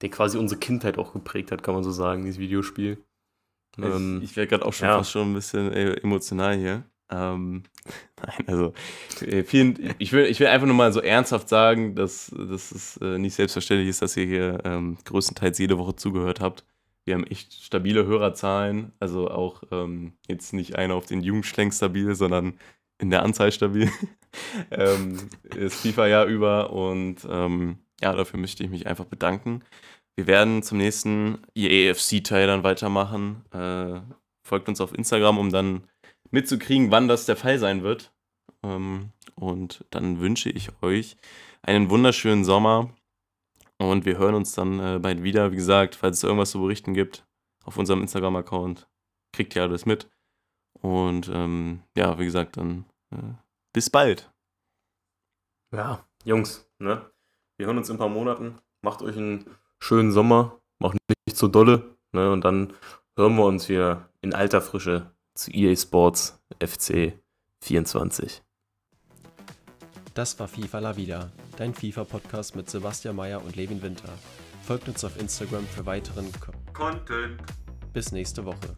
der quasi unsere Kindheit auch geprägt hat, kann man so sagen, dieses Videospiel. Ähm, ich ich werde gerade auch schon ja. fast schon ein bisschen äh, emotional hier. Ähm, nein, also äh, vielen, ich will, ich will einfach nur mal so ernsthaft sagen, dass, dass es äh, nicht selbstverständlich ist, dass ihr hier ähm, größtenteils jede Woche zugehört habt. Wir haben echt stabile Hörerzahlen. Also auch ähm, jetzt nicht einer auf den Jugendschlenk stabil, sondern in der Anzahl stabil. ähm, das FIFA-Jahr über und ähm, ja, dafür möchte ich mich einfach bedanken. Wir werden zum nächsten EAFC-Teil dann weitermachen. Äh, folgt uns auf Instagram, um dann mitzukriegen, wann das der Fall sein wird. Ähm, und dann wünsche ich euch einen wunderschönen Sommer. Und wir hören uns dann äh, bald wieder. Wie gesagt, falls es irgendwas zu berichten gibt, auf unserem Instagram-Account, kriegt ihr alles mit. Und ähm, ja, wie gesagt, dann äh, bis bald. Ja, Jungs, ne? Wir hören uns in ein paar Monaten. Macht euch einen schönen Sommer. Macht nicht so dolle. Ne? Und dann hören wir uns wieder in alter Frische zu EA Sports FC 24. Das war FIFA La Vida, dein FIFA-Podcast mit Sebastian Mayer und Levin Winter. Folgt uns auf Instagram für weiteren Co Content. Bis nächste Woche.